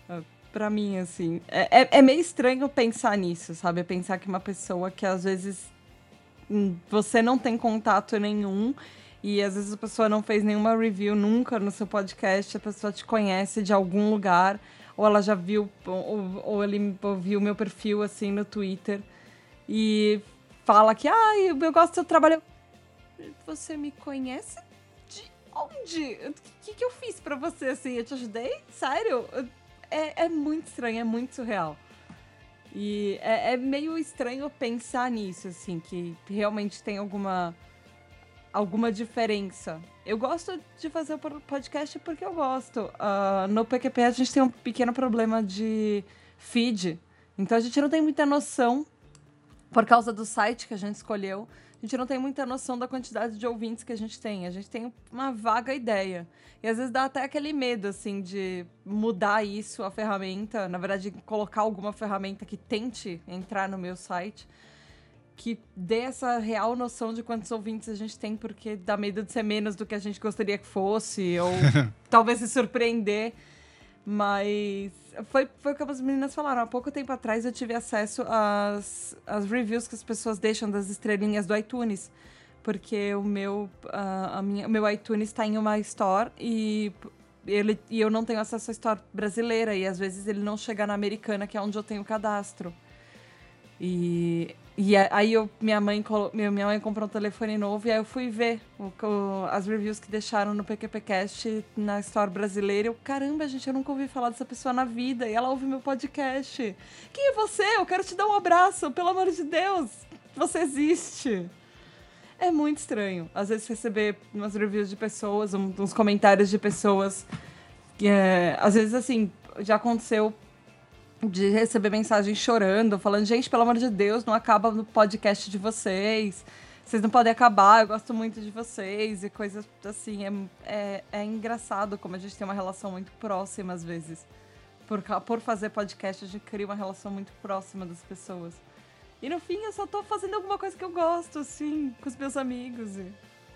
C: Ah, Pra mim, assim. É, é- é meio estranho pensar nisso, sabe? Pensar que uma pessoa que às vezes hum, você não tem contato nenhum e às vezes a pessoa não fez nenhuma review nunca no seu podcast, a pessoa te conhece de algum lugar, ou ela já viu, ou, ou ele viu meu perfil assim no Twitter e fala que, ah, eu gosto do seu trabalho. Você me conhece? De onde? O que, que eu fiz pra você assim? Eu te ajudei? Sério? É, é muito estranho, é muito surreal. E é, é meio estranho pensar nisso, assim, que realmente tem alguma alguma diferença. Eu gosto de fazer o po- podcast porque eu gosto. Ah, no PQP a gente tem um pequeno problema de feed. Então a gente não tem muita noção, por causa do site que a gente escolheu, a gente não tem muita noção da quantidade de ouvintes que a gente tem. A gente tem uma vaga ideia. E às vezes dá até aquele medo, assim, de mudar isso, a ferramenta. Na verdade, colocar alguma ferramenta que tente entrar no meu site. Que dê essa real noção de quantos ouvintes a gente tem, porque dá medo de ser menos do que a gente gostaria que fosse. Ou talvez se surpreender. Mas foi, foi o que as meninas falaram. Há pouco tempo atrás eu tive acesso às, às reviews que as pessoas deixam das estrelinhas do iTunes. Porque o meu, ah, a minha, o meu iTunes está em uma store e, ele, e eu não tenho acesso à store brasileira. E às vezes ele não chega na americana, que é onde eu tenho cadastro. E, e aí eu, minha, mãe, minha mãe comprou um telefone novo e aí eu fui ver o- o- as reviews que deixaram no PQPcast na Store brasileira. Eu, caramba, gente, eu nunca ouvi falar dessa pessoa na vida. E ela ouve meu podcast. Quem é você? Eu quero te dar um abraço, pelo amor de Deus. Você existe. É muito estranho. Às vezes receber umas reviews de pessoas, uns comentários de pessoas. Que, é, às vezes, assim, já aconteceu de receber mensagem chorando, falando, gente, pelo amor de Deus, não acaba no podcast de vocês. Vocês não podem acabar, eu gosto muito de vocês e coisas assim. É, é, é engraçado como a gente tem uma relação muito próxima às vezes. Por, por fazer podcast, a gente cria uma relação muito próxima das pessoas. E no fim, eu só tô fazendo alguma coisa que eu gosto, assim, com os meus amigos. E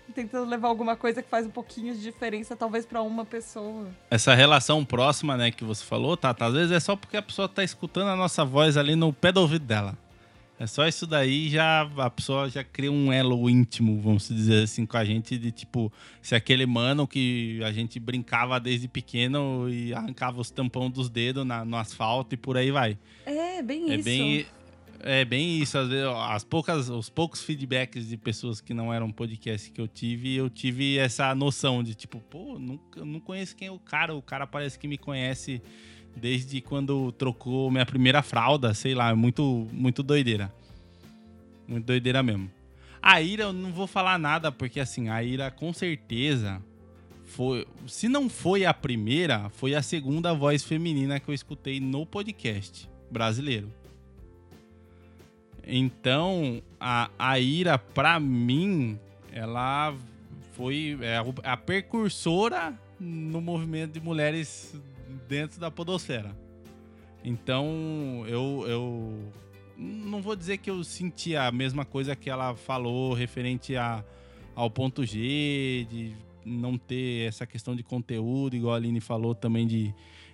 C: tentando levar alguma coisa que faz um pouquinho de diferença, talvez, pra uma pessoa.
A: Essa relação próxima, né, que você falou, Tata, às vezes é só porque a pessoa tá escutando a nossa voz ali no pé do ouvido dela. É só isso daí já a pessoa já cria um elo íntimo, vamos dizer assim, com a gente de tipo, se aquele mano que a gente brincava desde pequeno e arrancava os tampão dos dedos na, no asfalto e por aí vai.
C: É, bem
A: É
C: isso.
A: bem é bem isso, às vezes, as poucas, os poucos feedbacks de pessoas que não eram podcast que eu tive, eu tive essa noção de tipo, pô, nunca, não conheço quem é o cara, o cara parece que me conhece desde quando trocou minha primeira fralda, sei lá, é muito muito doideira. Muito doideira mesmo. A Ira eu não vou falar nada porque assim, a Ira com certeza foi, se não foi a primeira, foi a segunda voz feminina que eu escutei no podcast brasileiro. Então, a, a Ira, pra mim, ela foi é a, a precursora no movimento de mulheres dentro da podosfera. Então, eu, eu não vou dizer que eu senti a mesma coisa que ela falou referente a, ao ponto G, de não ter essa questão de conteúdo, igual a Aline falou também de,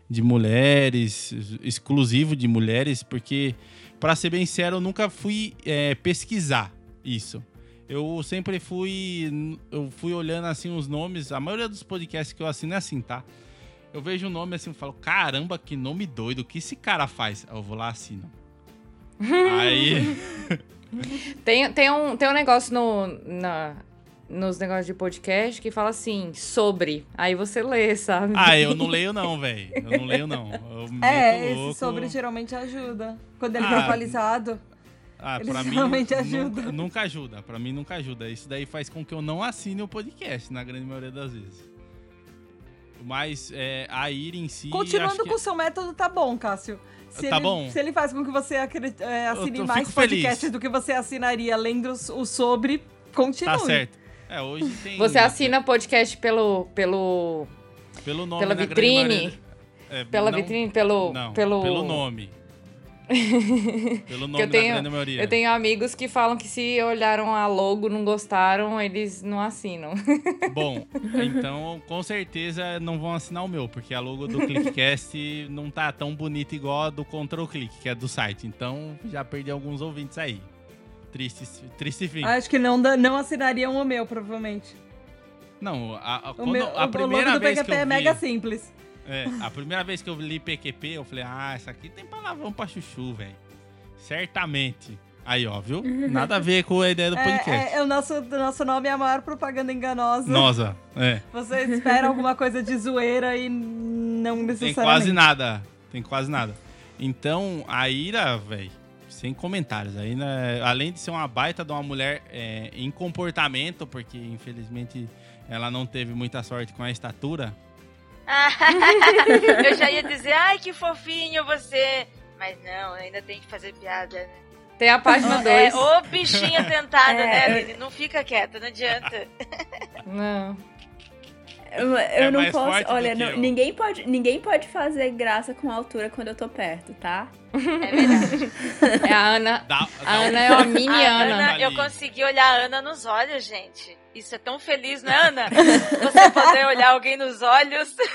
A: de mulheres, exclusivo de mulheres, porque, para ser bem sincero, eu nunca fui é, pesquisar isso. eu sempre fui. Eu fui olhando assim os nomes. A maioria dos podcasts que eu assino é assim, tá? Eu vejo o nome assim e falo, caramba, que nome doido, o que esse cara faz? Eu vou lá assino. Aí.
E: Tem, tem, um, tem um negócio no, na, nos negócios de podcast que fala assim, sobre. Aí você lê, sabe?
A: Ah, eu não leio não, velho. Eu não leio não. Eu
C: É, esse
A: louco.
C: sobre geralmente ajuda. Quando ele
A: Ah,
C: é atualizado.
A: Ah,
C: Ele
A: pra mim
C: ajuda.
A: Nunca, ajuda. Pra mim nunca ajuda. Isso daí faz com que eu não assine o podcast, na grande maioria das vezes. Mas é, a Ira em si.
C: Continuando
A: que-
C: com o seu método, tá bom, Cássio. Se
A: Tá
C: ele,
A: bom.
C: Se ele faz com que você acre- é, assine
A: Eu- eu
C: mais
A: fico feliz.
C: podcasts do que você assinaria lendo o sobre, continue.
A: Tá certo. É, hoje tem.
E: Você assina podcast pelo. pelo
A: pelo nome
E: pela vitrine?
A: é,
E: pela
A: não-
E: vitrine? Pelo.
A: Não,
E: pelo,
A: pelo nome. pelo nome
E: eu tenho-
A: da grande maioria.
E: Eu tenho amigos que falam que se olharam a logo, não gostaram, eles não assinam.
A: Bom, então com certeza não vão assinar o meu, porque a logo do ClickCast não tá tão bonita igual a do Control Click, que é do site. Então já perdi alguns ouvintes aí. Triste, triste fim.
C: Acho que não, não assinariam o meu, provavelmente.
A: Não, a, a,
C: O,
A: quando-
C: meu,
A: a
C: o
A: primeira vez
C: PQP
A: que eu
C: é
A: vi,
C: mega simples.
A: é, a primeira vez que eu li PQP, eu falei, ah, essa aqui tem palavrão pra chuchu, velho. Certamente. Aí, ó, viu? Nada a ver com a ideia do podcast.
C: É, é, o nosso, nosso nome é a maior propaganda enganosa.
A: Nossa, é.
C: Você espera alguma coisa de zoeira e não
A: Tem
C: necessariamente.
A: quase nada. Tem quase nada. Então, a Ira, velho, sem comentários. Aí, né, além de ser uma baita de uma mulher é, em comportamento, porque infelizmente ela não teve muita sorte com a estatura.
D: eu já ia dizer, ai, que fofinho você. Mas não, ainda tem que fazer piada, né?
E: Tem a página 2.
D: É, ô bichinha tentada,
B: É,
D: né, Aline? Não fica quieta, não adianta.
E: Não.
B: Eu,
A: É
B: não
A: mais
B: posso.
A: forte do
B: Olha,
A: que
B: não-
A: eu.
B: ninguém, pode, ninguém pode fazer graça com altura quando eu tô perto, tá?
D: É verdade.
E: É a Ana.
A: Dá,
E: A
A: dá
E: Ana
A: um-
E: é uma mini
D: A
E: Ana.
D: Ana, eu consegui olhar a Ana nos olhos, gente. Isso é tão feliz, né, Ana? Você poder olhar alguém nos olhos.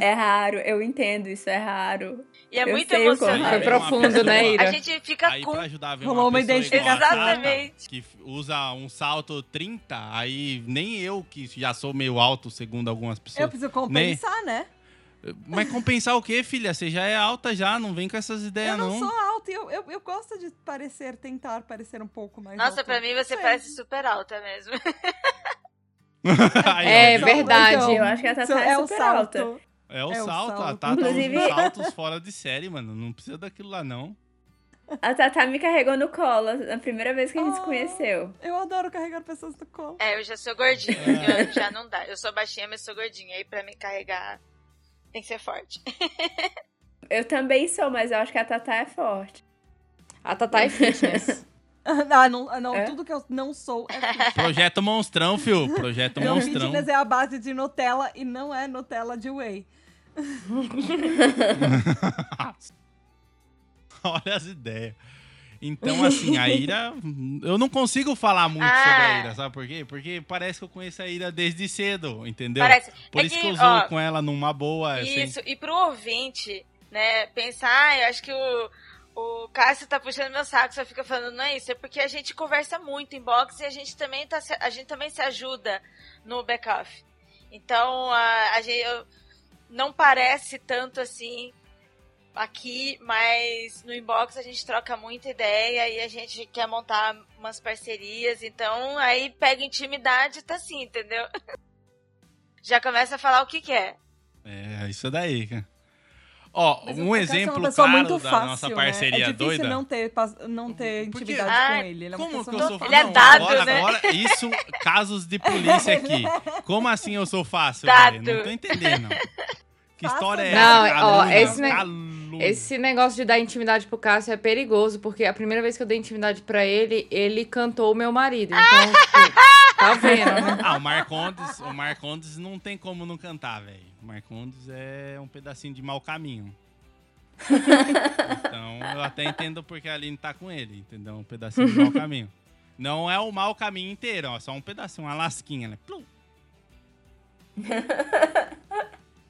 B: É raro, eu entendo, isso é raro.
D: E é
B: Eu
D: muito
B: sei
D: emocionante.
E: Foi profundo, né, Ira?
D: A gente fica
A: Aí
D: com.
A: pra ajudar
C: Rolou
A: uma,
C: uma identificação.
D: Exatamente.
A: que usa um salto 30, aí nem eu, que já sou meio alto, segundo algumas
C: Eu
A: pessoas.
C: preciso compensar, né?
A: Mas compensar o quê, filha? Você já é alta já, não vem com essas ideias,
C: eu não,
A: não.
C: sou alta e eu, eu, eu gosto de parecer, tentar parecer um pouco mais
D: Nossa,
C: alta.
D: pra mim você
C: Sei.
D: parece super alta mesmo.
E: É verdade.
B: Eu acho que a Tatá
C: Isso
B: é
C: o
B: super
C: salto.
B: alta.
A: É o
C: É o
A: salto, a
C: salto.
A: Tata usa
B: Inclusive-
A: uns saltos fora de série, mano. Não precisa daquilo lá, não.
B: A Tatá me carregou no colo na primeira vez que a gente se
C: Oh.
B: conheceu.
C: Eu adoro carregar pessoas no colo.
D: É, eu já sou gordinha.
A: É.
D: Eu já não dá. Eu sou baixinha, mas sou gordinha. Aí pra me carregar tem que ser forte.
B: Eu também sou, mas eu acho que a Tatá é forte.
E: A Tatá é fitness.
C: ah, não, ah, não
B: É?
C: tudo que eu não sou é fitness.
A: Projeto Monstrão, fio. Projeto
C: Meu
A: Monstrão.
C: fitness é a base de Nutella e não é Nutella de whey.
A: Olha as ideias. Então, assim, a Ira. Eu não consigo falar muito
D: Ah.
A: sobre a Ira, sabe por quê? Porque parece que eu conheço a Ira desde cedo, entendeu?
D: Parece.
A: Por
D: é
A: isso
D: que,
A: que eu zoo com ela numa boa. assim.
D: Isso, e pro ouvinte, né, pensar, ah, eu acho que o, o Cássio tá puxando meu saco, só fica falando, não é isso, é porque a gente conversa muito em box e a gente também, tá, se- a gente também se ajuda no back-off. Então, a, a gente eu- não parece tanto assim aqui, mas no inbox a gente troca muita ideia e a gente quer montar umas parcerias, então aí pega intimidade e tá assim, entendeu? Já começa a falar o que quer.
A: É, isso daí, cara. Ó,
C: Mas
A: um
C: é
A: exemplo
C: pessoa
A: claro
C: muito
A: da
C: fácil,
A: nossa
C: né?
A: parceria
C: É difícil
A: doida.
C: não ter, não ter
A: Porque-
C: intimidade
D: Ah,
C: com ele. Ele é
A: Como que eu sou
D: Ele é
A: Não,
D: dado,
A: agora,
D: né?
A: agora, isso, casos de polícia aqui. Como assim eu sou fácil, velho? Não tô entendendo. Que história é
E: Não,
A: essa?
E: ó, esse ne-. Esse negócio de dar intimidade pro Cássio é perigoso, porque a primeira vez que eu dei intimidade pra ele, ele cantou o meu marido. Então, tipo, tá vendo, né?
A: Ah, o Marcondes, o Marcondes não tem como não cantar, velho. O Marcondes é um pedacinho de mau caminho. Então, eu até entendo porque a Aline tá com ele, entendeu? Um pedacinho de mau caminho. Não é o mau caminho inteiro, ó, só um pedacinho, uma lasquinha, né? Plum.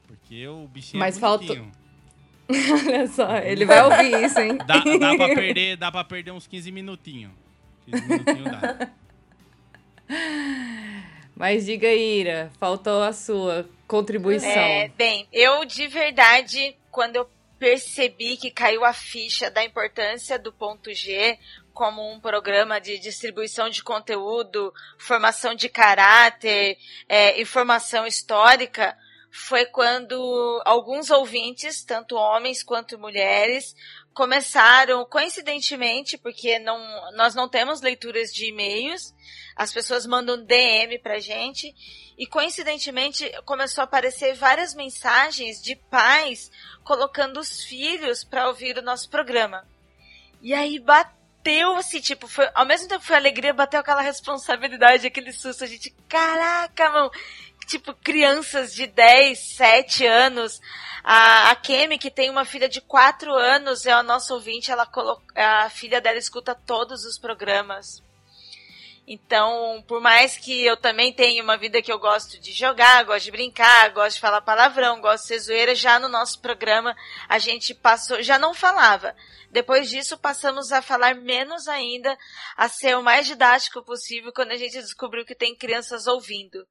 A: Porque o bichinho
E: Mas
A: é
E: faltou-
A: bonitinho.
E: Olha só, ele vai ouvir isso, hein?
A: Dá, dá, pra perder, dá pra perder uns 15 minutinhos. 15 minutinhos dá.
E: Mas diga, Ira, faltou a sua contribuição.
D: É, bem, eu de verdade, quando eu percebi que caiu a ficha da importância do ponto G como um programa de distribuição de conteúdo, formação de caráter, é, informação histórica, foi quando alguns ouvintes, tanto homens quanto mulheres, começaram, coincidentemente, porque não, nós não temos leituras de e-mails, as pessoas mandam DM pra gente, e coincidentemente começou a aparecer várias mensagens de pais colocando os filhos para ouvir o nosso programa. E aí bateu assim, tipo, foi, ao mesmo tempo foi alegria, bateu aquela responsabilidade, aquele susto, a gente, caraca, mano, tipo, crianças de 10, 7 anos. A, a Kemi, que tem uma filha de 4 anos, é a nossa ouvinte, ela coloca, a filha dela escuta todos os programas. Então, por mais que eu também tenha uma vida que eu gosto de jogar, gosto de brincar, gosto de falar palavrão, gosto de ser zoeira, já no nosso programa a gente passou, já não falava. Depois disso, passamos a falar menos ainda, a ser o mais didático possível quando a gente descobriu que tem crianças ouvindo.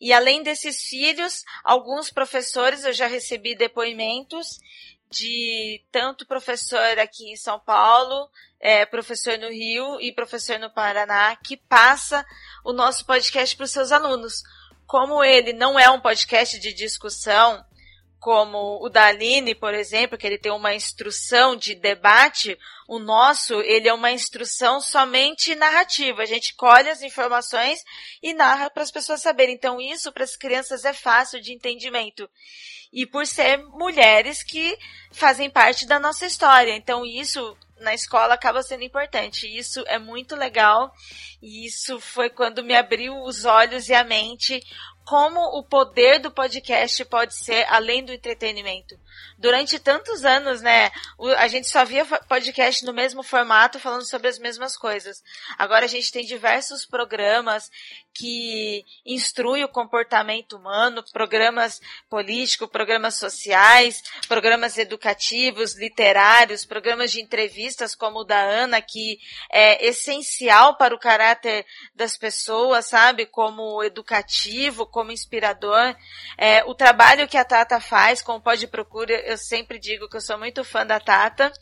D: E além desses filhos, alguns professores, eu já recebi depoimentos de tanto professor aqui em São Paulo, é, professor no Rio e professor no Paraná, que passa o nosso podcast para os seus alunos. Como ele não é um podcast de discussão, como o da Aline, por exemplo, que ele tem uma instrução de debate, o nosso, ele é uma instrução somente narrativa. A gente colhe as informações e narra para as pessoas saberem. Então, isso para as crianças é fácil de entendimento. E por ser mulheres que fazem parte da nossa história. Então, isso na escola acaba sendo importante. Isso é muito legal. E isso foi quando me abriu os olhos e a mente como o poder do podcast pode ser além do entretenimento. Durante tantos anos, né, a gente só via podcast no mesmo formato falando sobre as mesmas coisas. Agora a gente tem diversos programas que instruem o comportamento humano, programas políticos, programas sociais, programas educativos, literários, programas de entrevistas como o da Ana, que é essencial para o caráter das pessoas, sabe? Como educativo, como inspirador. É, o trabalho que a Tata faz com o Pode Procura, eu sempre digo que eu sou muito fã da Tata.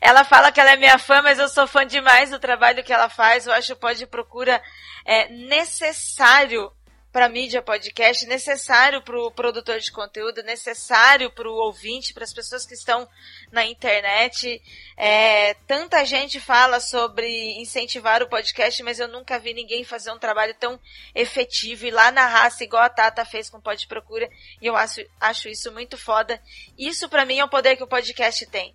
D: Ela fala que ela é minha fã, mas eu sou fã demais do trabalho que ela faz. Eu acho o Pode Procura é, necessário para mídia podcast, necessário para o produtor de conteúdo, necessário para o ouvinte, para as pessoas que estão na internet. É, tanta gente fala sobre incentivar o podcast, mas eu nunca vi ninguém fazer um trabalho tão efetivo e lá na raça, igual a Tata fez com o Pod Procura, e eu acho, acho isso muito foda. Isso para mim é o poder que o podcast tem.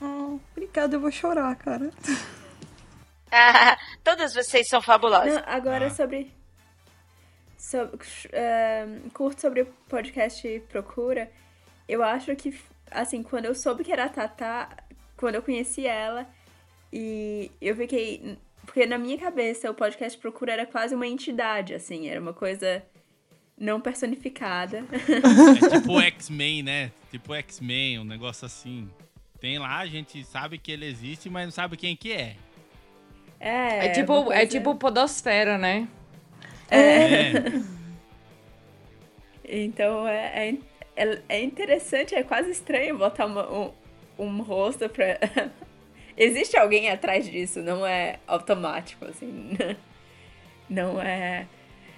C: Oh, obrigada, eu vou chorar, cara.
D: todas vocês são fabulosas.
B: Não, agora ah. sobre sobre, uh, curto sobre o podcast Procura, eu acho que, assim, quando eu soube que era a Tatá, quando eu conheci ela, e eu fiquei. Porque na minha cabeça o podcast Procura era quase uma entidade, assim, era uma coisa não personificada.
A: É tipo X-Men, né? Tipo X-Men, um negócio assim. Tem lá, a gente sabe que ele existe, mas não sabe quem que é.
E: É, é tipo, é coisa... é tipo podosfera, né?
B: É. é. então é, é, é, é, interessante, é quase estranho botar uma, um, um rosto pra. Existe alguém atrás disso, não é automático, assim. Não é.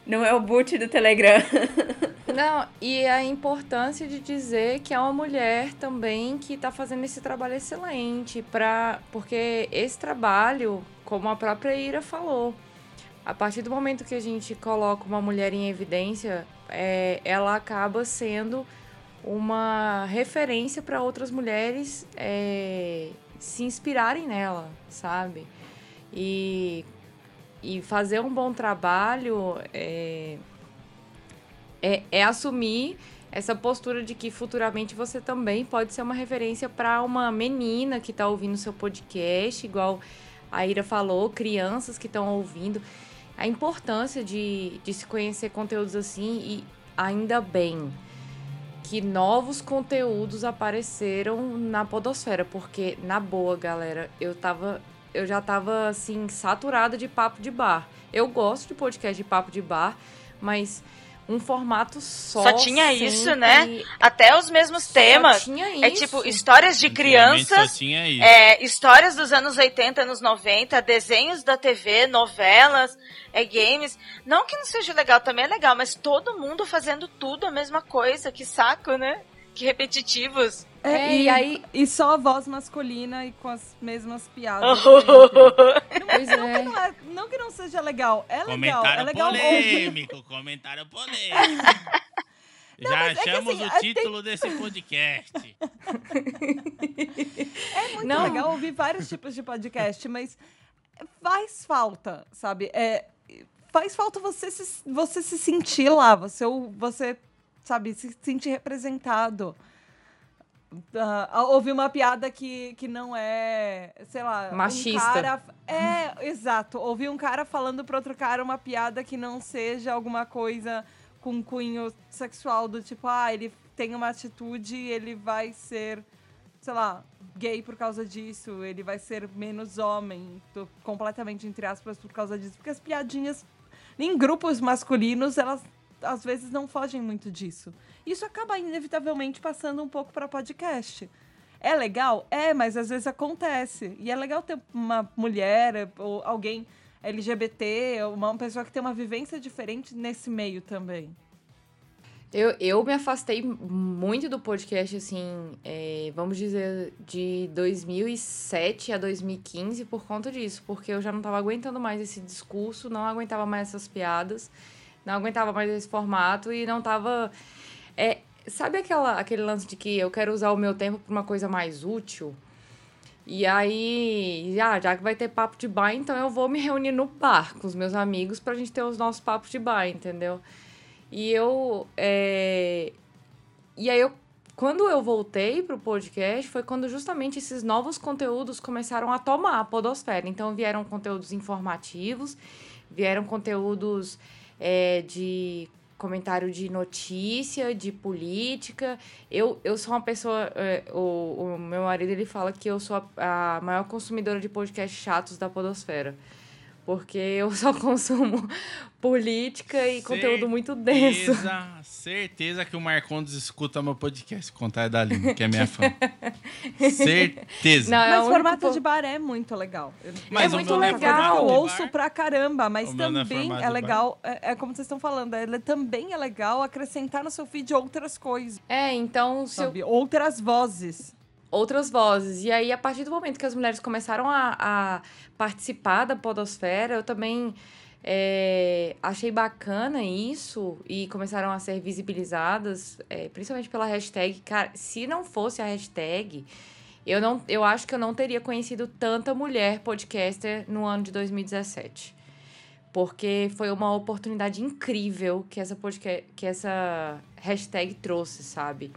B: Não é o boot do Telegram.
E: Não, e a importância de dizer que é uma mulher também que está fazendo esse trabalho excelente, pra, porque esse trabalho, como a própria Ira falou, a partir do momento que a gente coloca uma mulher em evidência, é, ela acaba sendo uma referência para outras mulheres é, se inspirarem nela, sabe? E, e fazer um bom trabalho é, é, é assumir essa postura de que futuramente você também pode ser uma referência para uma menina que está ouvindo seu podcast, igual a Ira falou, crianças que estão ouvindo a importância de, de se conhecer conteúdos assim e ainda bem que novos conteúdos apareceram na podosfera, porque na boa, galera, eu tava eu já tava, assim, saturada de papo de bar. Eu gosto de podcast de papo de bar, mas um formato só.
D: Só tinha
E: sempre...
D: isso, né? Até os mesmos temas.
E: Só tinha isso.
D: É tipo histórias de crianças,
A: Só tinha isso.
D: é, histórias dos anos 80, anos 90, desenhos da TV, novelas, é, games. Não que não seja legal, também é legal, mas todo mundo fazendo tudo a mesma coisa. Que saco, né? Que repetitivos.
E: É,
C: e,
E: e aí-
C: e só a voz masculina e com as mesmas piadas. sempre.
E: Pois é.
C: não, é- não que não seja legal, é legal.
A: Comentário
C: É legal
A: polêmico, comentário polêmico. Já
C: mas é que
A: achamos
C: assim,
A: o
C: é, tem-
A: título desse podcast.
C: É muito
E: Não.
C: legal ouvir vários tipos de podcast, mas faz falta, sabe? É, faz falta você se, você se sentir lá, você, você, sabe, se sentir representado. Ah, ouvir uma piada que, que não é, sei lá,
E: Machista.
C: Um cara, é, exato. Ouvir um cara falando para outro cara uma piada que não seja alguma coisa com cunho sexual, do tipo, ah, ele tem uma atitude, ele vai ser sei lá, gay por causa disso, ele vai ser menos homem, tô completamente entre aspas por causa disso, porque as piadinhas em grupos masculinos, elas às vezes não fogem muito disso. Isso acaba inevitavelmente passando um pouco para podcast. É legal? É, mas às vezes acontece. E é legal ter uma mulher ou alguém LGBT, uma pessoa que tem uma vivência diferente nesse meio também.
E: Eu, eu me afastei muito do podcast, assim, é, vamos dizer, de 2007 a 2015 por conta disso, porque eu já não tava aguentando mais esse discurso, não aguentava mais essas piadas, não aguentava mais esse formato e não tava. É, sabe aquela, aquele lance de que eu quero usar o meu tempo pra uma coisa mais útil? E aí, ah, já que vai ter papo de bar, então eu vou me reunir no bar com os meus amigos pra gente ter os nossos papos de bar, entendeu? E eu. é, E aí eu. Quando eu voltei pro podcast, foi quando justamente esses novos conteúdos começaram a tomar a podosfera. Então vieram conteúdos informativos, vieram conteúdos é, de comentário de notícia, de política. Eu, eu sou uma pessoa. é, o, o meu marido ele fala que eu sou a, a maior consumidora de podcasts chatos da podosfera. Porque eu só consumo política e conteúdo muito denso.
A: Certeza, certeza que o Marcondes escuta meu podcast, contar da Aline, que é minha fã. certeza.
E: Não, é
C: Mas
E: o
C: o formato de bar é muito legal.
A: Mas
E: é muito
A: é
E: legal.
A: formato
C: Eu ouço pra caramba, mas
A: O é
C: também é
A: de
C: legal, é, é como vocês estão falando, ele também é legal acrescentar no seu feed outras coisas,
E: É, então, se eu
C: sabe? Outras vozes.
E: Outras vozes. E aí, a partir do momento que as mulheres começaram a, a participar da podosfera, eu também é, achei bacana isso e começaram a ser visibilizadas, é, principalmente pela hashtag. Cara, se não fosse a hashtag, eu, não, eu acho que eu não teria conhecido tanta mulher podcaster no ano de 2017. Porque foi uma oportunidade incrível que essa, podca- que essa hashtag trouxe, sabe?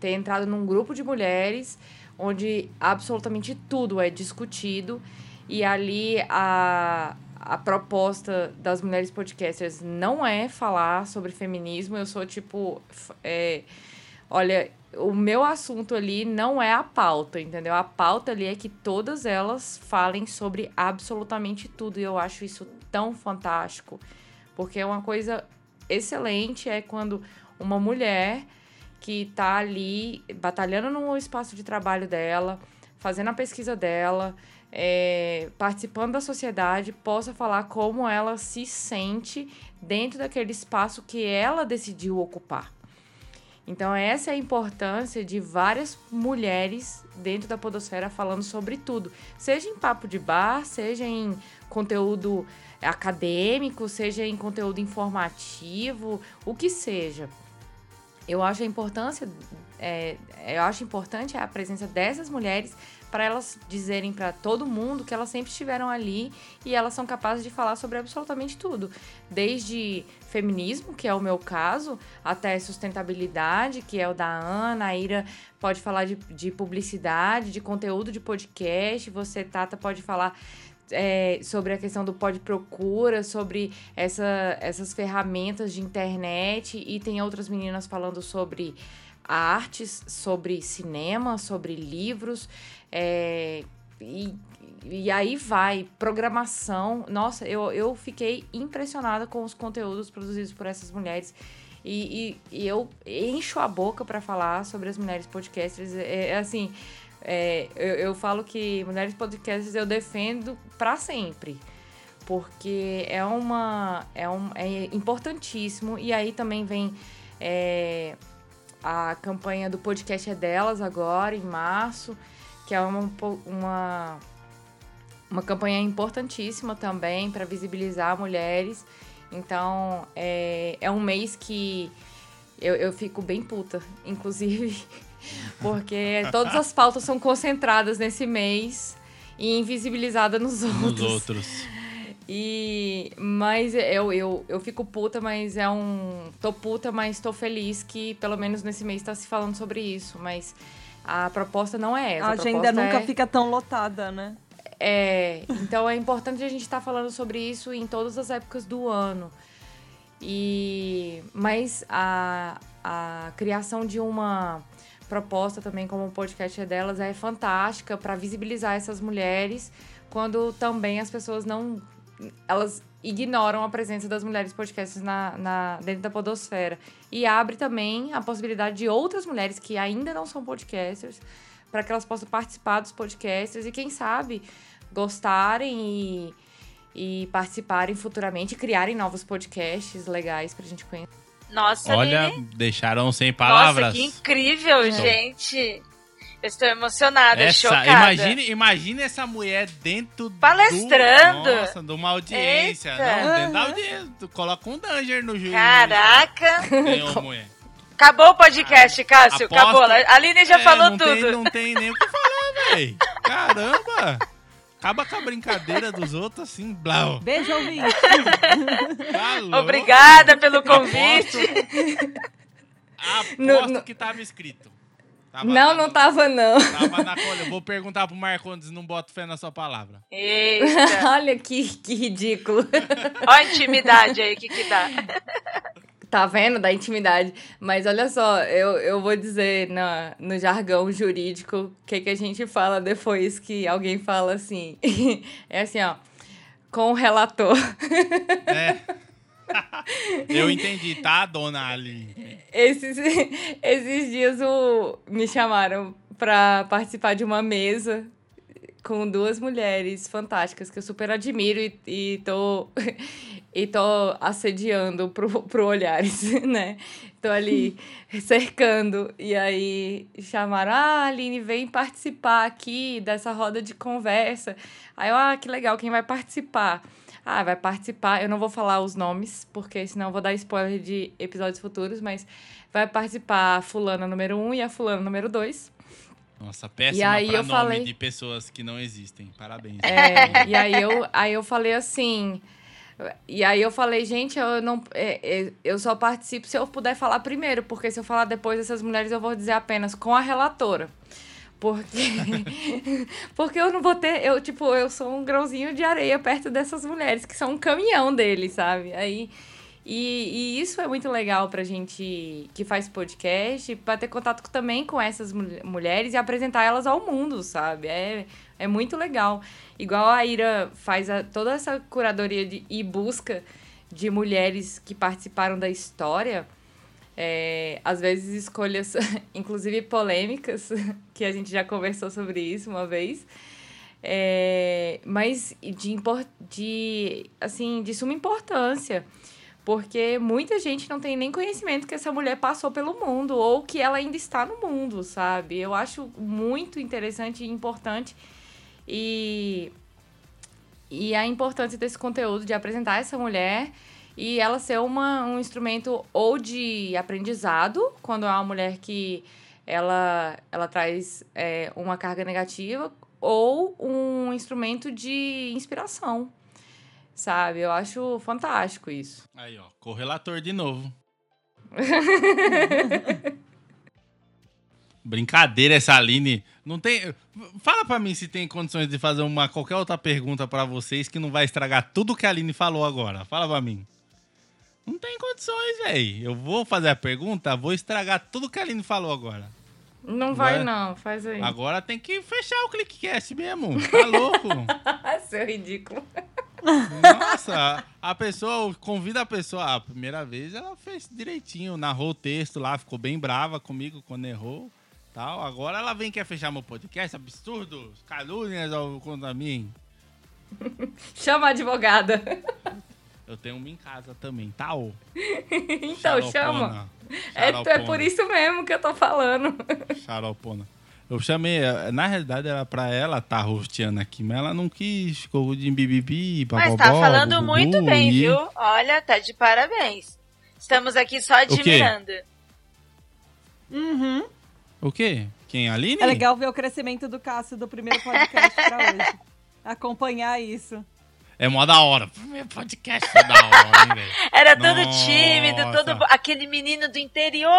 E: Ter entrado num grupo de mulheres onde absolutamente tudo é discutido e ali a, a proposta das mulheres podcasters não é falar sobre feminismo. Eu sou tipo. é, olha, o meu assunto ali não é a pauta, entendeu? A pauta ali é que todas elas falem sobre absolutamente tudo e eu acho isso tão fantástico porque é uma coisa excelente é quando uma mulher que tá ali batalhando no espaço de trabalho dela, fazendo a pesquisa dela, é, participando da sociedade, possa falar como ela se sente dentro daquele espaço que ela decidiu ocupar. Então, essa é a importância de várias mulheres dentro da Podosfera falando sobre tudo. Seja em papo de bar, seja em conteúdo acadêmico, seja em conteúdo informativo, o que seja. Eu acho a importância, é, eu acho importante a presença dessas mulheres para elas dizerem para todo mundo que elas sempre estiveram ali e elas são capazes de falar sobre absolutamente tudo, desde feminismo, que é o meu caso, até sustentabilidade, que é o da Ana, a Ira pode falar de, de publicidade, de conteúdo de podcast, você, Tata, pode falar é, sobre a questão do pode procura, sobre essa, essas ferramentas de internet e tem outras meninas falando sobre artes, sobre cinema, sobre livros é, e, e aí vai, programação. Nossa, eu, eu fiquei impressionada com os conteúdos produzidos por essas mulheres. E, e, e eu encho a boca para falar sobre as mulheres podcasters. É, é assim, é, eu, eu falo que mulheres podcasters eu defendo para sempre porque é uma é, um, é importantíssimo. E aí também vem é, a campanha do podcast é delas agora em março que é uma uma, uma campanha importantíssima também para visibilizar mulheres. Então é, é um mês que eu, eu fico bem puta inclusive porque todas as pautas são concentradas nesse mês e invisibilizada nos outros.
A: Nos outros.
E: E. Mas eu, eu, eu fico puta, mas é um. Tô puta, mas tô feliz que pelo menos nesse mês tá se falando sobre isso. Mas a proposta não é essa.
C: A,
E: a
C: agenda nunca
E: é...
C: fica tão lotada, né?
E: É. Então é importante a gente estar tá falando sobre isso em todas as épocas do ano. E. Mas a, a criação de uma proposta também como o podcast é delas é fantástica para visibilizar essas mulheres quando também as pessoas não elas ignoram a presença das mulheres podcasters na, na, dentro da podosfera. E abre também a possibilidade de outras mulheres que ainda não são podcasters, para que elas possam participar dos podcasters e, quem sabe, gostarem e, e participarem futuramente, e criarem novos podcasts legais para a gente conhecer.
D: Nossa,
A: Olha,
D: Lili.
A: deixaram sem palavras.
D: Nossa, que incrível, gente. Eu estou emocionada,
A: essa,
D: chocada.
A: Imagine, imagine essa mulher dentro
D: Palestrando.
A: Do, nossa, de uma audiência.
D: Eita.
A: Não, dentro da audiência. Coloca um danger no juiz.
D: Caraca.
A: Ganhou, mulher.
D: Acabou o podcast, Cássio.
A: Aposto-
D: Acabou. A Aline já
A: É,
D: falou
A: não
D: tudo.
A: Tem, não tem nem o que falar, velho. Caramba. Acaba com a brincadeira dos outros assim, blau.
C: Beijo, ouvinte.
A: Tá.
D: Obrigada pelo convite.
A: Aposto
E: No- no-
A: que tava escrito. Tava
E: Não, não tava, não.
A: Tava na colha. Eu Vou perguntar pro Marcondes, não boto fé na sua palavra.
D: Eita.
E: Olha que, que ridículo.
D: Olha a intimidade aí, o que que dá.
E: Tá vendo? Da intimidade. Mas olha só, eu, eu vou dizer na, no jargão jurídico o que, que a gente fala depois que alguém fala assim. É assim, ó. Com o relator.
A: É. Eu entendi, tá, dona Ali?
E: Esses, esses dias o, me chamaram pra participar de uma mesa com duas mulheres fantásticas que eu super admiro e, e tô e tô assediando pro, pro olhares, né? Tô ali cercando e aí chamaram, ah, Aline, vem participar aqui dessa roda de conversa. Aí eu, ah, que legal, quem vai participar? Ah, vai participar. Eu não vou falar os nomes, porque senão eu vou dar spoiler de episódios futuros, mas vai participar a fulana número 1 um e a fulana número 2.
A: Nossa, péssima
E: E aí
A: pra
E: eu
A: nome
E: falei-
A: de pessoas que não existem. Parabéns.
E: É, e aí eu, aí eu falei assim. E aí eu falei, gente, eu não. é, é, eu só participo se eu puder falar primeiro, porque se eu falar depois dessas mulheres, eu vou dizer apenas com a relatora. Porque. porque eu não vou ter. Eu, tipo, eu sou um grãozinho de areia perto dessas mulheres, que são um caminhão deles, sabe? Aí. E, e isso é muito legal pra gente que faz podcast, pra ter contato também com essas mul- mulheres e apresentar elas ao mundo, sabe? É, é muito legal. Igual a Ira faz a- toda essa curadoria de, e busca de mulheres que participaram da história. É, às vezes escolhas, inclusive polêmicas, que a gente já conversou sobre isso uma vez. É, mas de, de, assim, de suma importância. Porque muita gente não tem nem conhecimento que essa mulher passou pelo mundo ou que ela ainda está no mundo, sabe? Eu acho muito interessante e importante. E, e a importância desse conteúdo, de apresentar essa mulher e ela ser uma, um instrumento ou de aprendizado, quando é uma mulher que ela, ela traz é, uma carga negativa, ou um instrumento de inspiração, sabe? Eu acho fantástico isso.
A: Aí, ó, correlator de novo. Brincadeira essa Aline. Não tem. Fala pra mim se tem condições de fazer uma qualquer outra pergunta pra vocês que não vai estragar tudo que a Aline falou agora. Fala pra mim. Não tem condições, velho. Eu vou fazer a pergunta, vou estragar tudo que a Aline falou agora.
E: Não vai,
A: Vai.
E: não, faz aí.
A: Agora tem que fechar o ClickCast mesmo. Tá louco?
E: Seu ridículo.
A: Nossa, a pessoa convida a pessoa. A primeira vez ela fez direitinho, narrou o texto lá, ficou bem brava comigo quando errou. Tal. Agora ela vem quer fechar meu podcast. Absurdo. Calúnias ao contra mim.
E: Chama a advogada.
A: Eu tenho uma em casa também, tal.
E: Então, chama. É, é por isso mesmo que eu tô falando.
A: Xaropona. Eu chamei, na realidade era pra ela estar tá rosteando aqui, mas ela não quis, ficou de bibibi,
D: Mas
A: bababó,
D: tá falando
A: gugu,
D: muito bem,
A: e-
D: viu? Olha, tá de parabéns. Estamos aqui só
A: quê?
D: admirando.
C: Uhum.
A: O quê? Quem, a Aline?
C: É legal ver o crescimento do Cássio do primeiro podcast pra hoje. Acompanhar isso.
A: É mó da hora. Primeiro podcast é da hora, hein, velho?
D: Era todo
A: Nossa.
D: tímido, todo aquele menino do interior.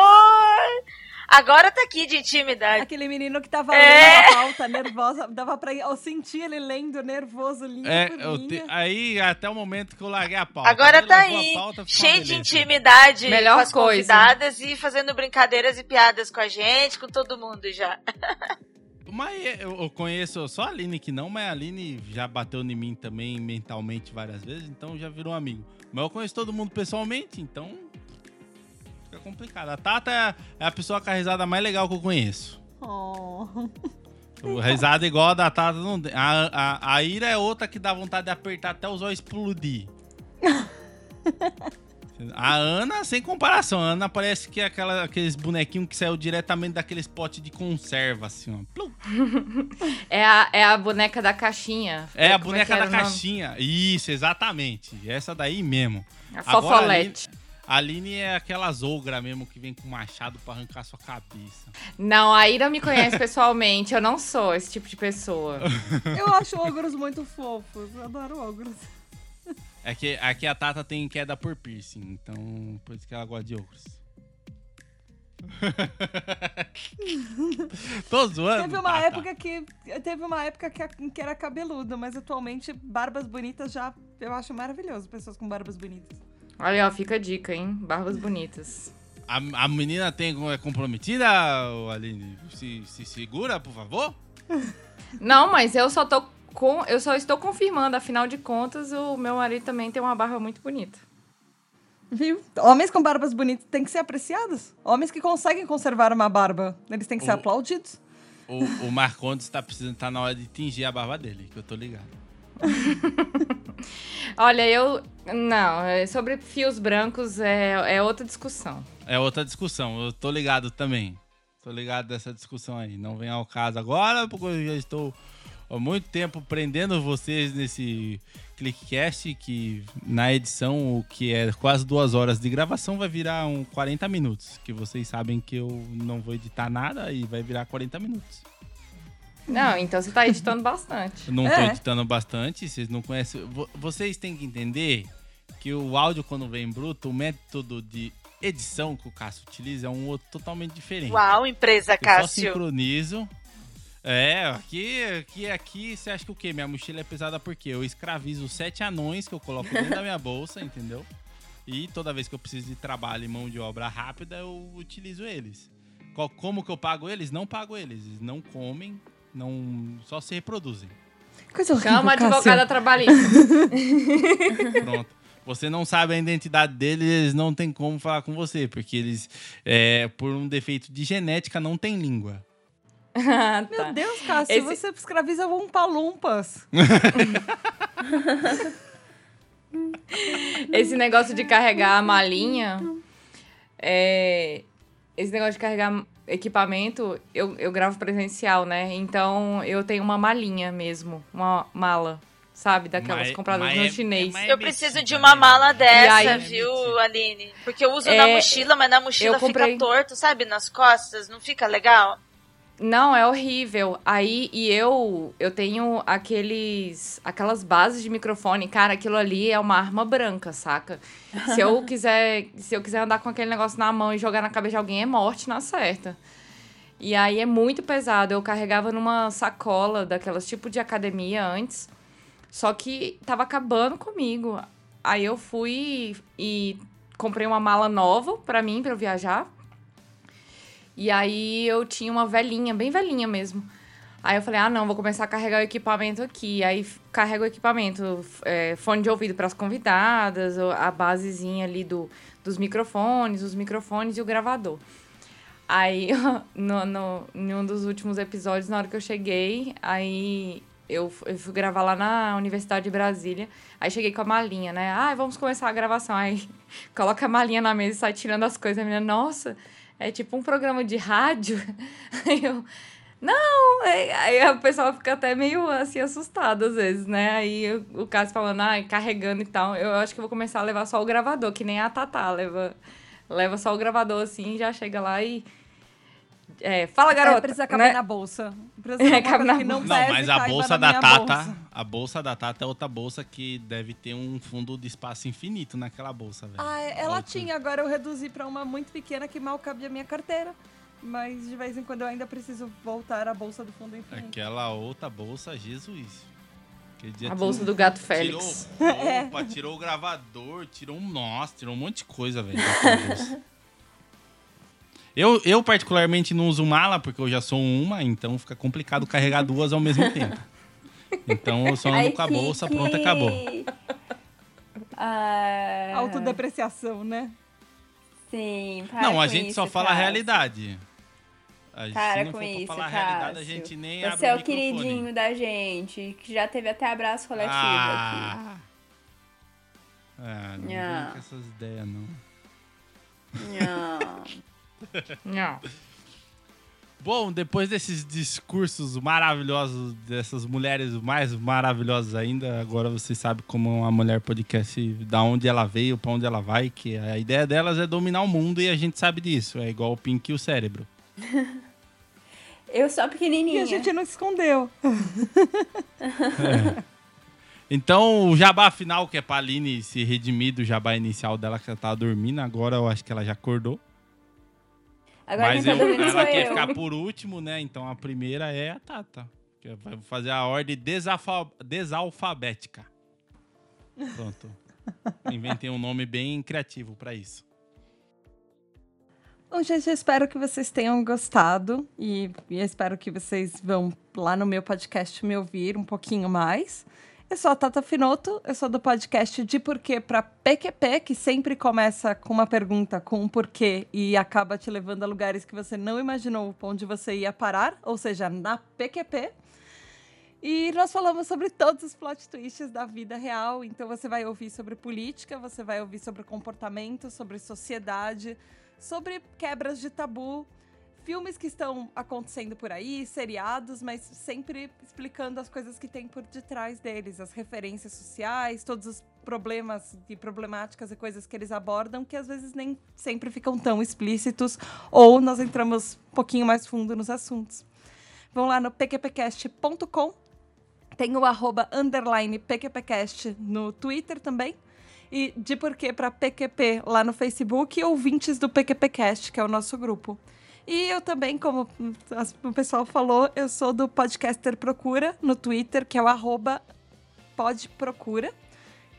D: Agora tá aqui de intimidade.
C: Aquele menino que tava
D: É.
C: lendo a pauta, nervosa, dava pra eu sentir ele lendo, nervoso, linha
A: É, te- aí até o momento que eu larguei a pauta.
D: Agora
A: Ele
D: tá aí,
A: pauta,
D: cheio de intimidade
E: Melhor
D: com as
E: coisa.
D: convidadas e fazendo brincadeiras e piadas com a gente, com todo mundo já.
A: Mas eu, eu conheço só a Aline que não, mas a Aline já bateu em mim também mentalmente várias vezes, então já virou amigo. Mas eu conheço todo mundo pessoalmente, então fica complicado. A Tata é- é a pessoa com a risada mais legal que eu conheço.
C: Oh.
A: O risada igual a da Tata não. A, a, a Ira é outra que dá vontade de apertar até os olhos explodir. A Ana, sem comparação. A Ana parece que é aquela, aqueles bonequinhos que saiu diretamente daqueles potes de conserva, assim, ó. Plum.
E: É a, é a boneca da caixinha.
A: É a
E: Como
A: boneca
E: era
A: da caixinha. Isso, exatamente. Essa daí mesmo.
E: A
A: Agora,
E: fofolete.
A: A Aline é aquelas ogra mesmo que vem com machado pra arrancar sua cabeça.
E: Não, a Ira me conhece pessoalmente. Eu não sou esse tipo de pessoa.
C: Eu acho ogros muito fofos. Eu adoro ogros.
A: É que aqui a Tata tem queda por piercing, então por isso que ela gosta de ogros. Tô zoando.
C: Teve uma
A: Tata.
C: época que. Teve uma época que, que era cabeludo, mas atualmente barbas bonitas já eu acho maravilhoso, pessoas com barbas bonitas.
E: Olha, ó, fica a dica, hein? Barbas bonitas.
A: A, a menina tem, é comprometida, Aline? Se, se segura, por favor?
E: Não, mas eu só tô com. Eu só estou confirmando, afinal de contas, o meu marido também tem uma barba muito bonita.
C: Viu? Homens com barbas bonitas têm que ser apreciados. Homens que conseguem conservar uma barba, eles têm que ser
A: O-
C: aplaudidos.
A: O, o Marcondes tá precisando, tá na hora de tingir a barba dele, que eu tô ligado.
E: Olha, eu. Não, é sobre fios brancos é, é outra discussão.
A: É outra discussão, eu tô ligado também. Tô ligado dessa discussão aí. Não vem ao caso agora, porque eu já estou há muito tempo prendendo vocês nesse ClickCast, que na edição, o que é quase duas horas de gravação, vai virar um 40 minutos. Que vocês sabem que eu não vou editar nada e vai virar 40 minutos.
E: Não, então você tá editando bastante.
A: Eu não tô
C: É.
A: editando bastante, vocês não conhecem. Vo- Vocês têm que entender que o áudio, quando vem bruto, o método de edição que o Cássio utiliza é um outro totalmente diferente.
D: Uau, empresa
A: Eu só
D: Cássio.
A: sincronizo. É, aqui, aqui, aqui, você acha que o quê? Minha mochila é pesada porque eu escravizo sete anões que eu coloco dentro da minha bolsa, entendeu? E toda vez que eu preciso de trabalho e mão de obra rápida, eu utilizo eles. Como que eu pago eles? Não pago eles. Eles não comem, não só se reproduzem.
C: Coisa horrível,
E: Chama a advogada trabalhista.
A: Pronto. Você não sabe a identidade deles, eles não tem como falar com você, porque eles, é, por um defeito de genética, não tem língua.
E: Ah,
C: Meu
E: tá.
C: Deus, Cássio,
E: Esse-
C: você escraviza umpa-lumpas.
E: Esse negócio de carregar a malinha. é, esse negócio de carregar equipamento, eu, eu gravo presencial, né? Então eu tenho uma malinha mesmo. Uma mala, sabe? Daquelas
A: Mas-
E: compradas
A: mas
E: no
A: é-
E: chinês.
A: é
D: Eu preciso de
A: Mentira,
D: uma
A: né?
D: mala dessa,
E: aí-
D: viu,
A: Mentira.
D: Aline? Porque eu uso
E: É,
D: na mochila, mas na mochila
E: comprei-
D: fica torto, sabe? Nas costas, não fica legal?
E: Não, é horrível. Aí, e eu, eu tenho aqueles, aquelas bases de microfone. Cara, aquilo ali é uma arma branca, saca? Se eu quiser, se eu quiser andar com aquele negócio na mão e jogar na cabeça de alguém, é morte na certa. E aí é muito pesado. Eu carregava numa sacola daquelas tipo de academia antes. Só que tava acabando comigo. Aí eu fui e comprei uma mala nova pra mim, pra eu viajar. E aí eu tinha uma velhinha, bem velhinha mesmo. Aí eu falei, ah, não, vou começar a carregar o equipamento aqui. Aí carrego o equipamento, é, fone de ouvido para as convidadas, a basezinha ali do, dos microfones, os microfones e o gravador. Aí, no, no, em um dos últimos episódios, na hora que eu cheguei, aí eu, eu fui gravar lá na Universidade de Brasília. Aí cheguei com a malinha, né? Ah, vamos começar a gravação. Aí coloca a malinha na mesa e sai tirando as coisas. A menina, nossa, é tipo um programa de rádio. Aí eu, não! Aí o pessoal fica até meio assim assustado às vezes, né? Aí o Cássio falando, ah, carregando e tal. Eu acho que vou começar a levar só o gravador, que nem a Tatá leva, leva só o gravador assim, já chega lá e. É, fala, garota. É,
C: precisa caber né? na bolsa. Precisa é, cabe na
A: não, não, mas a bolsa da Tata, bolsa. a bolsa da Tata é outra bolsa que deve ter um fundo de espaço infinito naquela bolsa, velho.
C: Ah, é, ela tinha, agora eu reduzi para uma muito pequena que mal cabe a minha carteira. Mas de vez em quando eu ainda preciso voltar à bolsa do fundo infinito.
A: Aquela outra bolsa, Jesus.
E: a bolsa do gato Félix.
A: Tirou roupa, é. tirou o gravador, tirou um. Nossa, tirou um monte de coisa, velho. eu, eu, particularmente, não uso mala, porque eu já sou uma, então fica complicado carregar duas ao mesmo tempo. Então eu só ando Ai, com a bolsa, pronto, acabou.
C: Ah... Autodepreciação, né?
B: Sim,
A: Não, a
B: gente
A: só fala a realidade.
B: A para com isso, falar a realidade,
A: a gente nem
B: Você é o queridinho da gente, que já teve até abraço coletivo ah. aqui.
A: Ah, não vem com essas ideias, não.
B: Não.
E: não.
A: Bom, depois desses discursos maravilhosos dessas mulheres mais maravilhosas ainda, agora você sabe como uma mulher podcast, da onde ela veio, para onde ela vai, que a ideia delas é dominar o mundo e a gente sabe disso. É igual o Pink e o cérebro.
B: Eu sou pequenininha.
C: E a gente não escondeu.
A: É. Então, o jabá final, que é pra Aline se redimir do jabá inicial dela, que ela tava dormindo, agora eu acho que ela já acordou.
B: Agora
A: Mas
B: tá
A: eu, ela quer
B: eu.
A: ficar por último, né? Então a primeira é a Tata. Que vai fazer a ordem desalfa desalfabética. Pronto. Inventei um nome bem criativo para isso.
C: Bom, gente, eu espero que vocês tenham gostado e, e espero que vocês vão lá no meu podcast me ouvir um pouquinho mais. Eu sou a Tata Finoto, eu sou do podcast De Porquê para PQP, que sempre começa com uma pergunta, com um porquê, e acaba te levando a lugares que você não imaginou onde você ia parar, ou seja, na PQP. E nós falamos sobre todos os plot twists da vida real, então você vai ouvir sobre política, você vai ouvir sobre comportamento, sobre sociedade, sobre quebras de tabu, filmes que estão acontecendo por aí, seriados, mas sempre explicando as coisas que tem por detrás deles, as referências sociais, todos os problemas e problemáticas e coisas que eles abordam, que às vezes nem sempre ficam tão explícitos, ou nós entramos um pouquinho mais fundo nos assuntos. Vão lá no pqpcast.com, tem o arroba underline pqpcast no Twitter também, e de porquê para PQP lá no Facebook, ouvintes do PQPcast, que é o nosso grupo. E eu também, como o pessoal falou, eu sou do Podcaster Procura no Twitter, que é o arroba podprocura,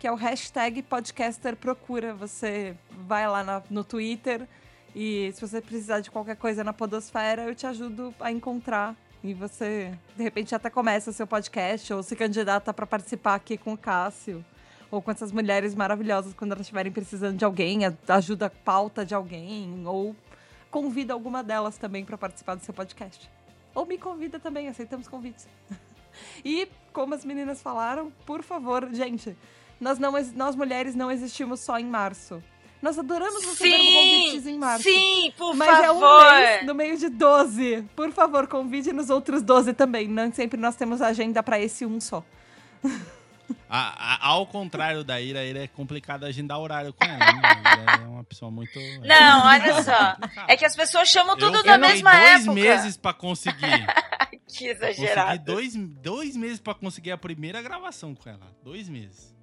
C: que é o hashtag Podcaster Procura. Você vai lá na, no Twitter e se você precisar de qualquer coisa na podosfera, eu te ajudo a encontrar. E você, de repente, até começa seu podcast ou se candidata para participar aqui com o Cássio ou com essas mulheres maravilhosas quando elas estiverem precisando de alguém, ajuda a pauta de alguém, ou convida alguma delas também para participar do seu podcast. Ou me convida também, aceitamos convites. e, como as meninas falaram, por favor, gente, nós, não, nós mulheres não existimos só em março. Nós adoramos receber convites em março.
D: Sim, por
C: mas
D: favor.
C: Mas é um mês no meio de 12. Por favor, convide nos outros 12 também. Não sempre nós temos agenda para esse um só.
A: A, a, ao contrário da Ira, a Ira é complicado agendar horário com ela. Né? Ela é uma pessoa muito.
D: Não, olha só. É que as pessoas chamam tudo eu, na eu mesma
A: dois
D: época.
A: dois meses pra conseguir.
D: que exagerado.
A: Dois, dois meses pra conseguir a primeira gravação com ela. Dois meses.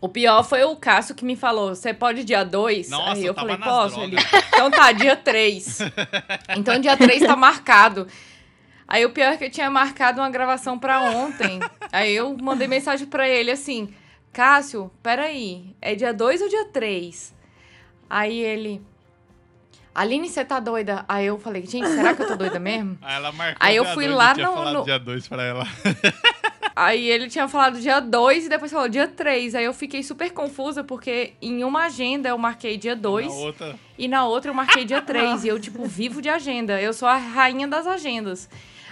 E: O pior foi o Cássio que me falou: você pode dia 2?
A: Nossa,
E: Aí eu,
A: eu
E: falei: posso? Ele, então tá, dia 3. então dia 3 tá marcado. Aí o pior é que eu tinha marcado uma gravação para ontem. Aí eu mandei mensagem para ele assim: Cássio, peraí, é dia 2 ou dia 3? Aí ele. Aline, você tá doida? Aí eu falei, gente, será que eu tô doida mesmo?
A: Aí ela marcou
E: Aí eu fui
A: dois,
E: lá
A: tinha
E: no-
A: falado
E: no-
A: dia 2 pra ela.
E: Aí ele tinha falado dia 2 e depois falou dia 3. Aí eu fiquei super confusa porque em uma agenda eu marquei dia 2
A: Na outra,
E: e na outra eu marquei dia 3. e eu, tipo, vivo de agenda. Eu sou a rainha das agendas.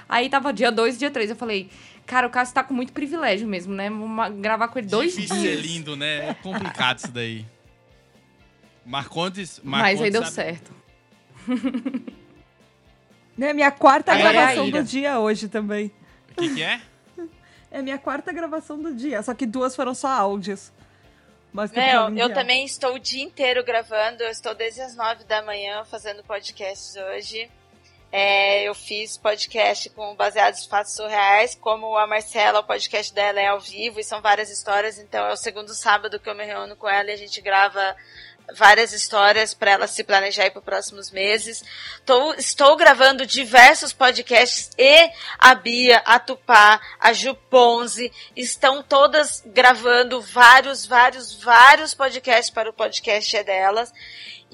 E: Aí tava dia 2 e dia 3. Eu falei, cara, o Cássio tá com muito privilégio mesmo, né? Vou ma- gravar com ele dois
A: difícil
E: dias.
A: lindo, né? É complicado isso daí. Marcondes...
E: Mas
A: Marcondes
E: aí deu
A: sabe-
E: certo.
C: É minha quarta
E: é
C: gravação do dia hoje também.
A: O que que é?
C: É minha quarta gravação do dia, só que duas foram só áudios. Mas que eu
D: Meu, também estou o dia inteiro gravando. Eu estou desde as nove da manhã fazendo podcasts hoje. É, eu fiz podcast com baseados em fatos surreais, como a Marcela, o podcast dela é ao vivo e são várias histórias. Então é o segundo sábado que eu me reúno com ela e a gente grava várias histórias para ela se planejar para os próximos meses. Tô- estou gravando diversos podcasts e a Bia, a Tupá, a Ju Ponzi estão todas gravando vários, vários, vários podcasts para o podcast é delas.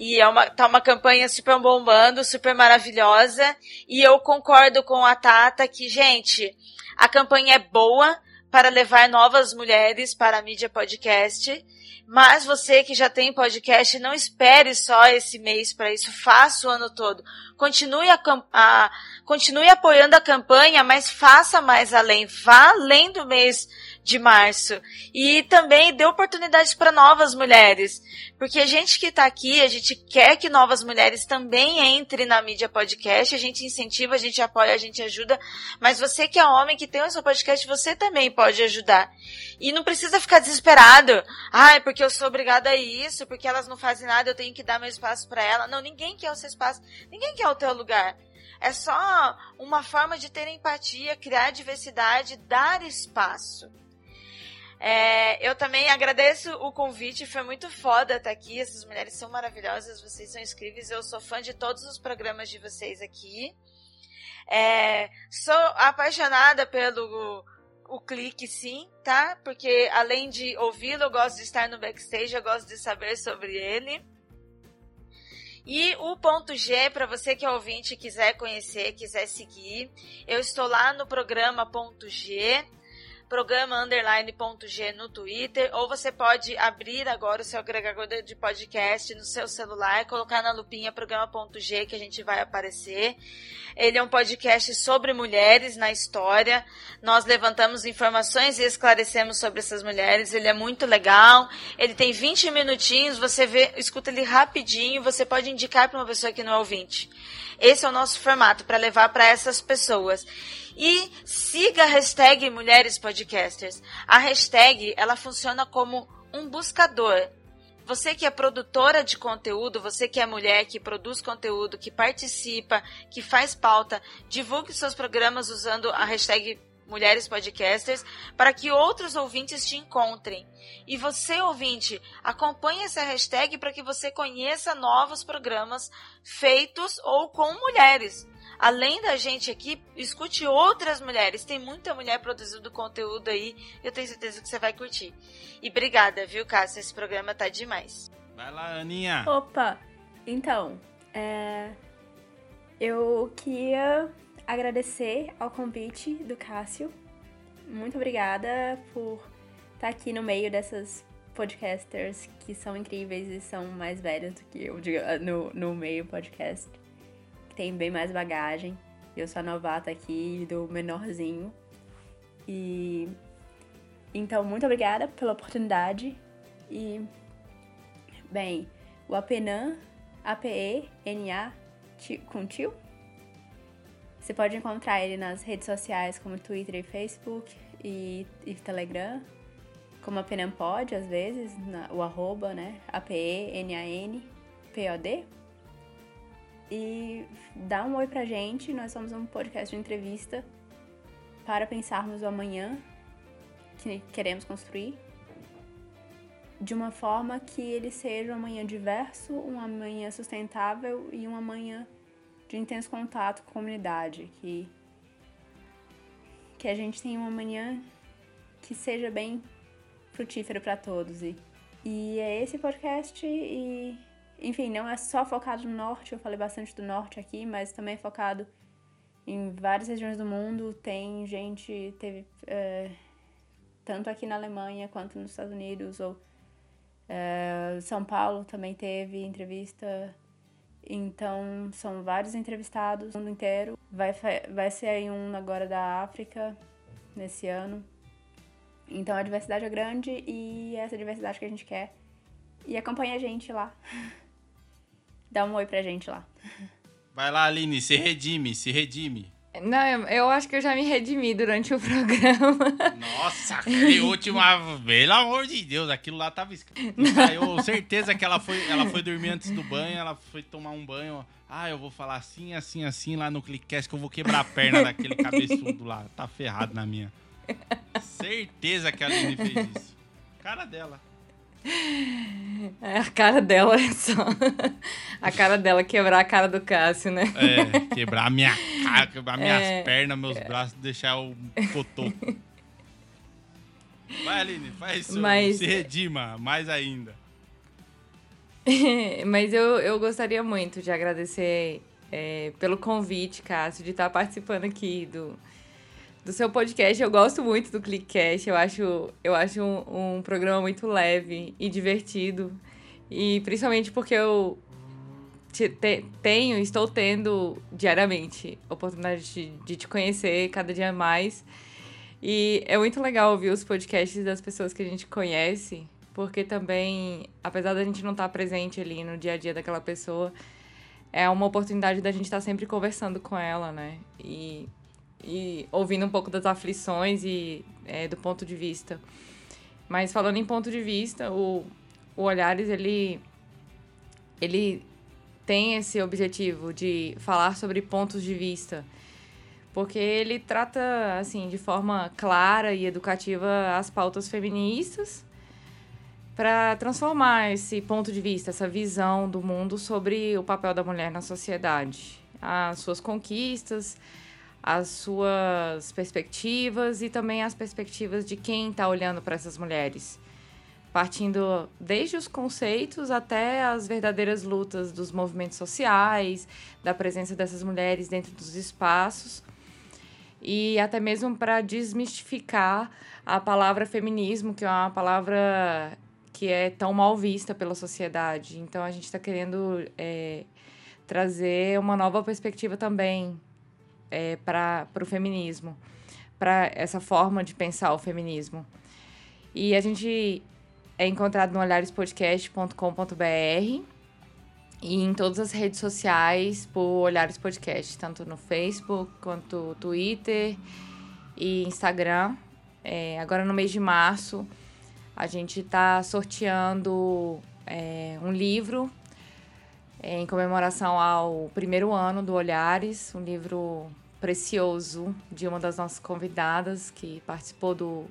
D: E é uma, tá uma campanha super bombando, super maravilhosa. E eu concordo com a Tata que, gente, a campanha é boa para levar novas mulheres para a mídia podcast. Mas você que já tem podcast, não espere só esse mês para isso, faça o ano todo. Continue, a, a- continue apoiando a campanha, mas faça mais além. Vá além do mês de março. E também dê oportunidades para novas mulheres. Porque a gente que está aqui, a gente quer que novas mulheres também entrem na mídia podcast. A gente incentiva, a gente apoia, a gente ajuda. Mas você que é homem, que tem o seu podcast, você também pode ajudar. E não precisa ficar desesperado. Ai, porque eu sou obrigada a isso, porque elas não fazem nada, eu tenho que dar meu espaço para ela. Não, ninguém quer o seu espaço, ninguém quer o teu lugar. É só uma forma de ter empatia, criar diversidade, dar espaço. É, eu também agradeço o convite, foi muito foda estar aqui. Essas mulheres são maravilhosas, vocês são incríveis. Eu sou fã de todos os programas de vocês aqui. É, sou apaixonada pelo o clique, sim, tá? Porque além de ouvi-lo, eu gosto de estar no backstage, eu gosto de saber sobre ele. E o ponto G, para você que é ouvinte quiser conhecer, quiser seguir, eu estou lá no programa ponto G, programa underline ponto G no Twitter, ou você pode abrir agora o seu agregador de podcast no seu celular, colocar na lupinha programa ponto G que a gente vai aparecer. Ele é um podcast sobre mulheres na história. Nós levantamos informações e esclarecemos sobre essas mulheres. Ele é muito legal. Ele tem 20 minutinhos, você vê, escuta ele rapidinho, você pode indicar para uma pessoa que não é ouvinte. Esse é o nosso formato para levar para essas pessoas. E siga a hashtag Mulheres Podcasters. A hashtag, ela funciona como um buscador. Você que é produtora de conteúdo, você que é mulher, que produz conteúdo, que participa, que faz pauta, divulgue seus programas usando a hashtag Mulheres Podcasters para que outros ouvintes te encontrem. E você, ouvinte, acompanhe essa hashtag para que você conheça novos programas feitos ou com mulheres. Além da gente aqui, escute outras mulheres. Tem muita mulher produzindo conteúdo aí. Eu tenho certeza que você vai curtir. E obrigada, viu, Cássio? Esse programa tá demais.
A: Vai lá, Aninha.
B: Opa! Então, é, eu queria agradecer ao convite do Cássio. Muito obrigada por estar aqui no meio dessas podcasters que são incríveis e são mais velhos do que eu no, no meio podcast. Tem bem mais bagagem. Eu sou a novata aqui do menorzinho. E então, muito obrigada pela oportunidade. E, bem, o Apenan, A-P-E-N-A, ti- com tio. Você pode encontrar ele nas redes sociais como Twitter e Facebook e, e Telegram. Como Apenan pode, às vezes, na- o arroba, né? A-P-E-N-A-N-P-O-D. E dá um oi pra gente. Nós somos um podcast de entrevista para pensarmos o amanhã que queremos construir de uma forma que ele seja um amanhã diverso, um amanhã sustentável e um amanhã de intenso contato com a comunidade, que que a gente tenha um amanhã que seja bem frutífero para todos e e é esse podcast e enfim, não é só focado no norte, eu falei bastante do norte aqui, mas também é focado em várias regiões do mundo. Tem gente, teve é, tanto aqui na Alemanha quanto nos Estados Unidos, ou é, São Paulo também teve entrevista. Então, são vários entrevistados no mundo inteiro. Vai, vai ser aí um agora da África, nesse ano. Então, a diversidade é grande e é essa diversidade que a gente quer. E acompanha a gente lá. Dá um oi pra gente lá.
A: Vai lá, Aline, se redime, se redime.
E: Não, eu acho que eu já me redimi durante o programa.
A: Nossa, aquele último, pelo amor de Deus, aquilo lá tava escrito. Eu certeza que ela foi, ela foi dormir antes do banho, ela foi tomar um banho. Ah, eu vou falar assim, assim, assim lá no Clickcast que eu vou quebrar a perna daquele cabeçudo lá. Tá ferrado na minha. Certeza que a Aline fez isso. Cara dela.
E: É, a cara dela é só. A cara dela quebrar a cara do Cássio, né?
A: É, quebrar a minha cara, quebrar minhas é, pernas, meus é. braços, deixar o cotoco. Vai, Aline, faz isso. Mas... Se redima, mais ainda.
E: Mas eu, eu gostaria muito de agradecer é, pelo convite, Cássio, de estar participando aqui do, do seu podcast. Eu gosto muito do Clickcast. Eu acho, eu acho um, um programa muito leve e divertido. E principalmente porque eu te, te, tenho, estou tendo diariamente a oportunidade de, de te conhecer cada dia mais. E é muito legal ouvir os podcasts das pessoas que a gente conhece, porque também, apesar da gente não estar presente ali no dia a dia daquela pessoa, é uma oportunidade da gente estar sempre conversando com ela, né? E e ouvindo um pouco das aflições e é, do ponto de vista. Mas falando em ponto de vista, o, o Olhares, ele, ele tem esse objetivo de falar sobre pontos de vista, porque ele trata, assim, de forma clara e educativa as pautas feministas para transformar esse ponto de vista, essa visão do mundo sobre o papel da mulher na sociedade, as suas conquistas, as suas perspectivas e também as perspectivas de quem está olhando para essas mulheres. Partindo desde os conceitos até as verdadeiras lutas dos movimentos sociais, da presença dessas mulheres dentro dos espaços e até mesmo para desmistificar a palavra feminismo, que é uma palavra que é tão mal vista pela sociedade. Então a gente está querendo é, trazer uma nova perspectiva também é, para o feminismo, para essa forma de pensar o feminismo. E a gente é encontrado no olharespodcast.com.br e em todas as redes sociais por Olhares Podcast, tanto no Facebook quanto Twitter e Instagram. É, agora no mês de março a gente está sorteando é, um livro é, em comemoração ao primeiro ano do Olhares, um livro precioso de uma das nossas convidadas que participou do,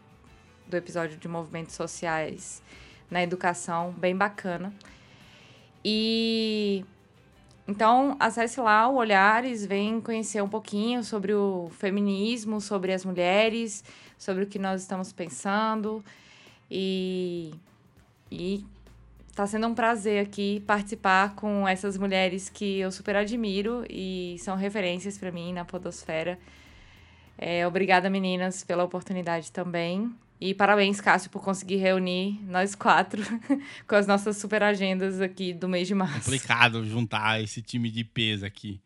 E: do episódio de movimentos sociais na educação, bem bacana. E então acesse lá o Olhares, vem conhecer um pouquinho sobre o feminismo, sobre as mulheres, sobre o que nós estamos pensando e, e Está sendo um prazer aqui participar com essas mulheres que eu super admiro e são referências para mim na Podosfera. É, obrigada, meninas, pela oportunidade também. E parabéns, Cássio, por conseguir reunir nós quatro com as nossas super agendas aqui do mês de março.
A: Complicado juntar esse time de peso aqui.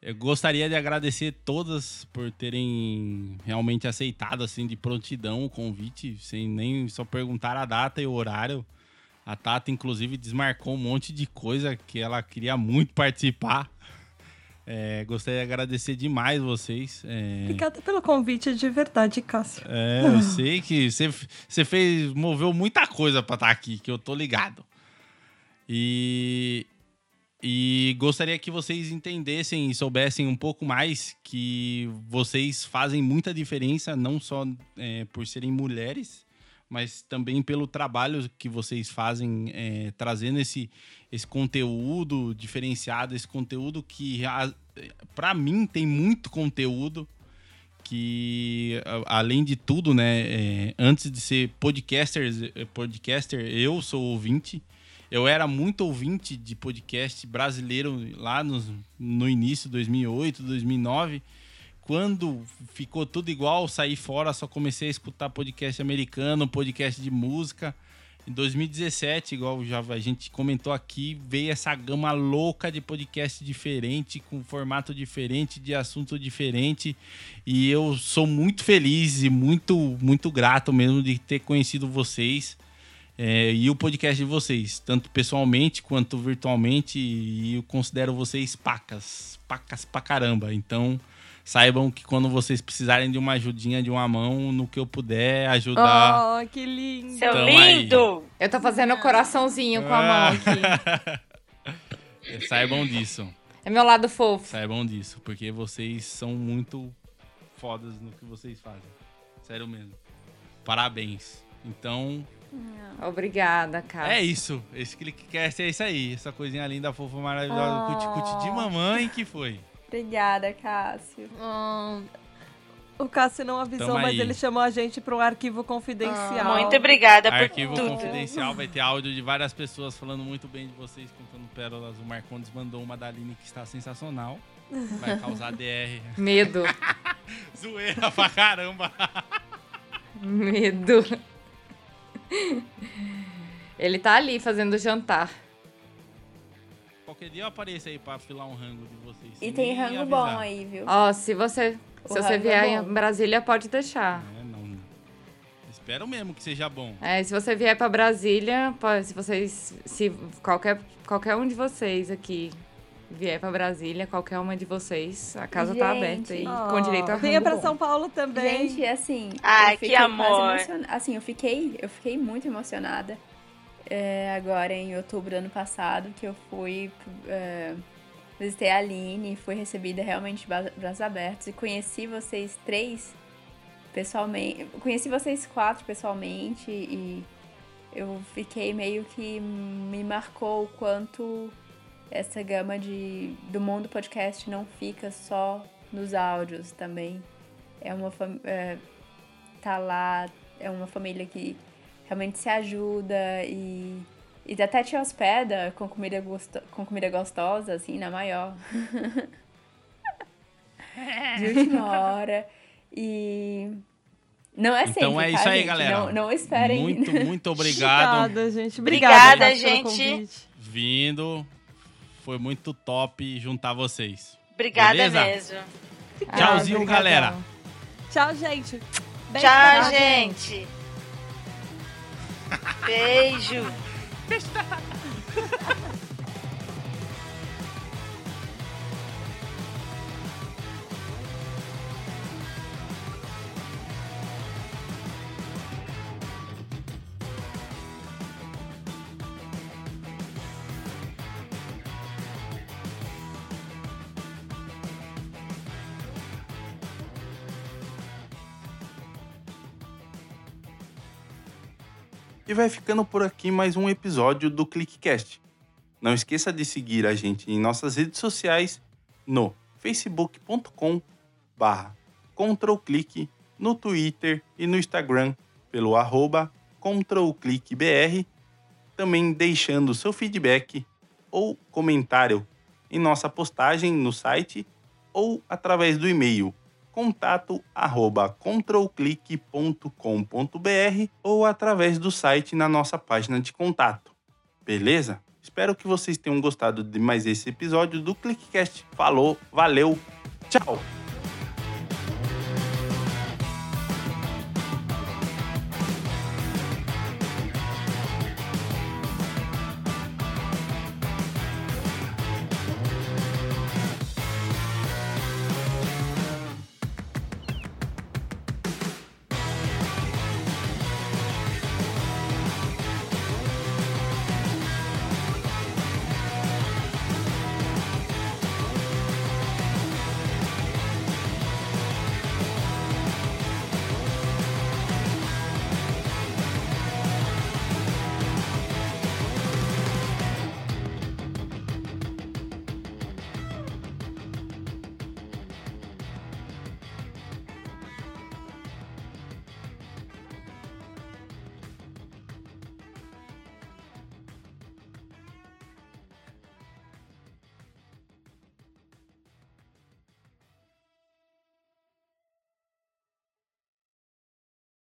A: Eu gostaria de agradecer todas por terem realmente aceitado assim de prontidão o convite, sem nem só perguntar a data e o horário. A Tata, inclusive, desmarcou um monte de coisa que ela queria muito participar. É, gostaria de agradecer demais vocês. É...
C: Obrigada pelo convite de verdade, Cássio.
A: É, eu sei que você, você fez, moveu muita coisa para estar tá aqui, que eu tô ligado. E, e gostaria que vocês entendessem e soubessem um pouco mais que vocês fazem muita diferença, não só é, por serem mulheres, mas também pelo trabalho que vocês fazem é, trazendo esse, esse conteúdo diferenciado, esse conteúdo que, para mim, tem muito conteúdo que, além de tudo, né, é, antes de ser podcaster, podcaster, eu sou ouvinte. Eu era muito ouvinte de podcast brasileiro lá no, no início, 2008, 2009. Quando ficou tudo igual, saí fora, só comecei a escutar podcast americano, podcast de música. Em 2017, igual já a gente comentou aqui, veio essa gama louca de podcast diferente, com formato diferente, de assunto diferente. E eu sou muito feliz e muito, muito grato mesmo de ter conhecido vocês é, e o podcast de vocês, tanto pessoalmente quanto virtualmente. E eu considero vocês pacas, pacas pra caramba. Então, saibam que quando vocês precisarem de uma ajudinha, de uma mão, no que eu puder ajudar.
C: Oh, que lindo!
D: Seu
A: Então,
D: lindo!
E: Eu tô fazendo coraçãozinho com a mão aqui.
A: É, saibam disso.
E: É meu lado fofo.
A: Saibam disso, porque vocês são muito fodas no que vocês fazem. Sério mesmo. Parabéns. Então,
E: Obrigada, cara.
A: é isso. Esse clickcast é isso aí. Essa coisinha linda, fofa, maravilhosa, cuti-cuti de mamãe que foi.
B: Obrigada, Cássio.
C: Hum, o Cássio não avisou,
A: Tamo
C: mas
A: aí.
C: ele chamou a gente para um arquivo confidencial.
D: Muito obrigada por
A: Arquivo
D: tudo.
A: confidencial vai ter áudio de várias pessoas falando muito bem de vocês, contando pérolas. O Marcondes mandou uma da Aline que está sensacional. Vai causar DR.
E: Medo.
A: Zoeira pra caramba.
E: Medo. Ele tá ali fazendo jantar.
A: Qualquer dia eu apareço aí pra filar um rango de vocês.
B: E tem rango
A: avisar.
B: bom aí, viu?
E: Ó, se você, se você
B: é
E: vier
B: bom.
E: em Brasília, pode deixar.
A: É, não. Espero mesmo que seja bom.
E: É, se você vier pra Brasília, se vocês, se qualquer, qualquer um de vocês aqui vier pra Brasília, qualquer uma de vocês, a casa tá
B: Gente.
E: aberta aí,
C: Oh,
E: com direito a
C: Venha para
E: bom.
C: São Paulo também.
B: Gente, assim.
D: Ai,
B: eu
D: que amor.
B: Assim, eu fiquei, eu fiquei muito emocionada. É, agora em outubro do ano passado, que eu fui. é, visitei a Aline, fui recebida realmente de bra- braços abertos e conheci vocês três pessoalmente. Conheci vocês quatro pessoalmente e eu fiquei meio que me marcou o quanto essa gama de do mundo podcast não fica só nos áudios também. É uma é, tá lá, é uma família que realmente se ajuda e, e até te hospeda com comida, gosto, com comida gostosa, assim, na maior. de última hora. E não é sempre,
A: Então é
B: tá,
A: isso aí,
B: gente?
A: galera.
B: Não, não esperem.
A: Muito, muito obrigado.
C: Obrigada, gente.
D: Obrigada,
C: Obrigada,
D: gente.
A: Vindo. Foi muito top juntar vocês.
D: Obrigada
A: Beleza?
D: mesmo.
A: Tchauzinho,
E: obrigadão.
A: galera.
C: Tchau, gente. Beijo
D: Tchau,
C: vocês.
D: Gente. Beijo.
A: E vai ficando por aqui mais um episódio do ClickCast. Não esqueça de seguir a gente em nossas redes sociais no facebook.com barra controlclick, no Twitter e no Instagram pelo arroba controlclickbr, também deixando seu feedback ou comentário em nossa postagem no site ou através do e-mail contato arroba controlclick.com.br ou através do site na nossa página de contato. Beleza? Espero que vocês tenham gostado de mais esse episódio do ClickCast. Falou, valeu, tchau!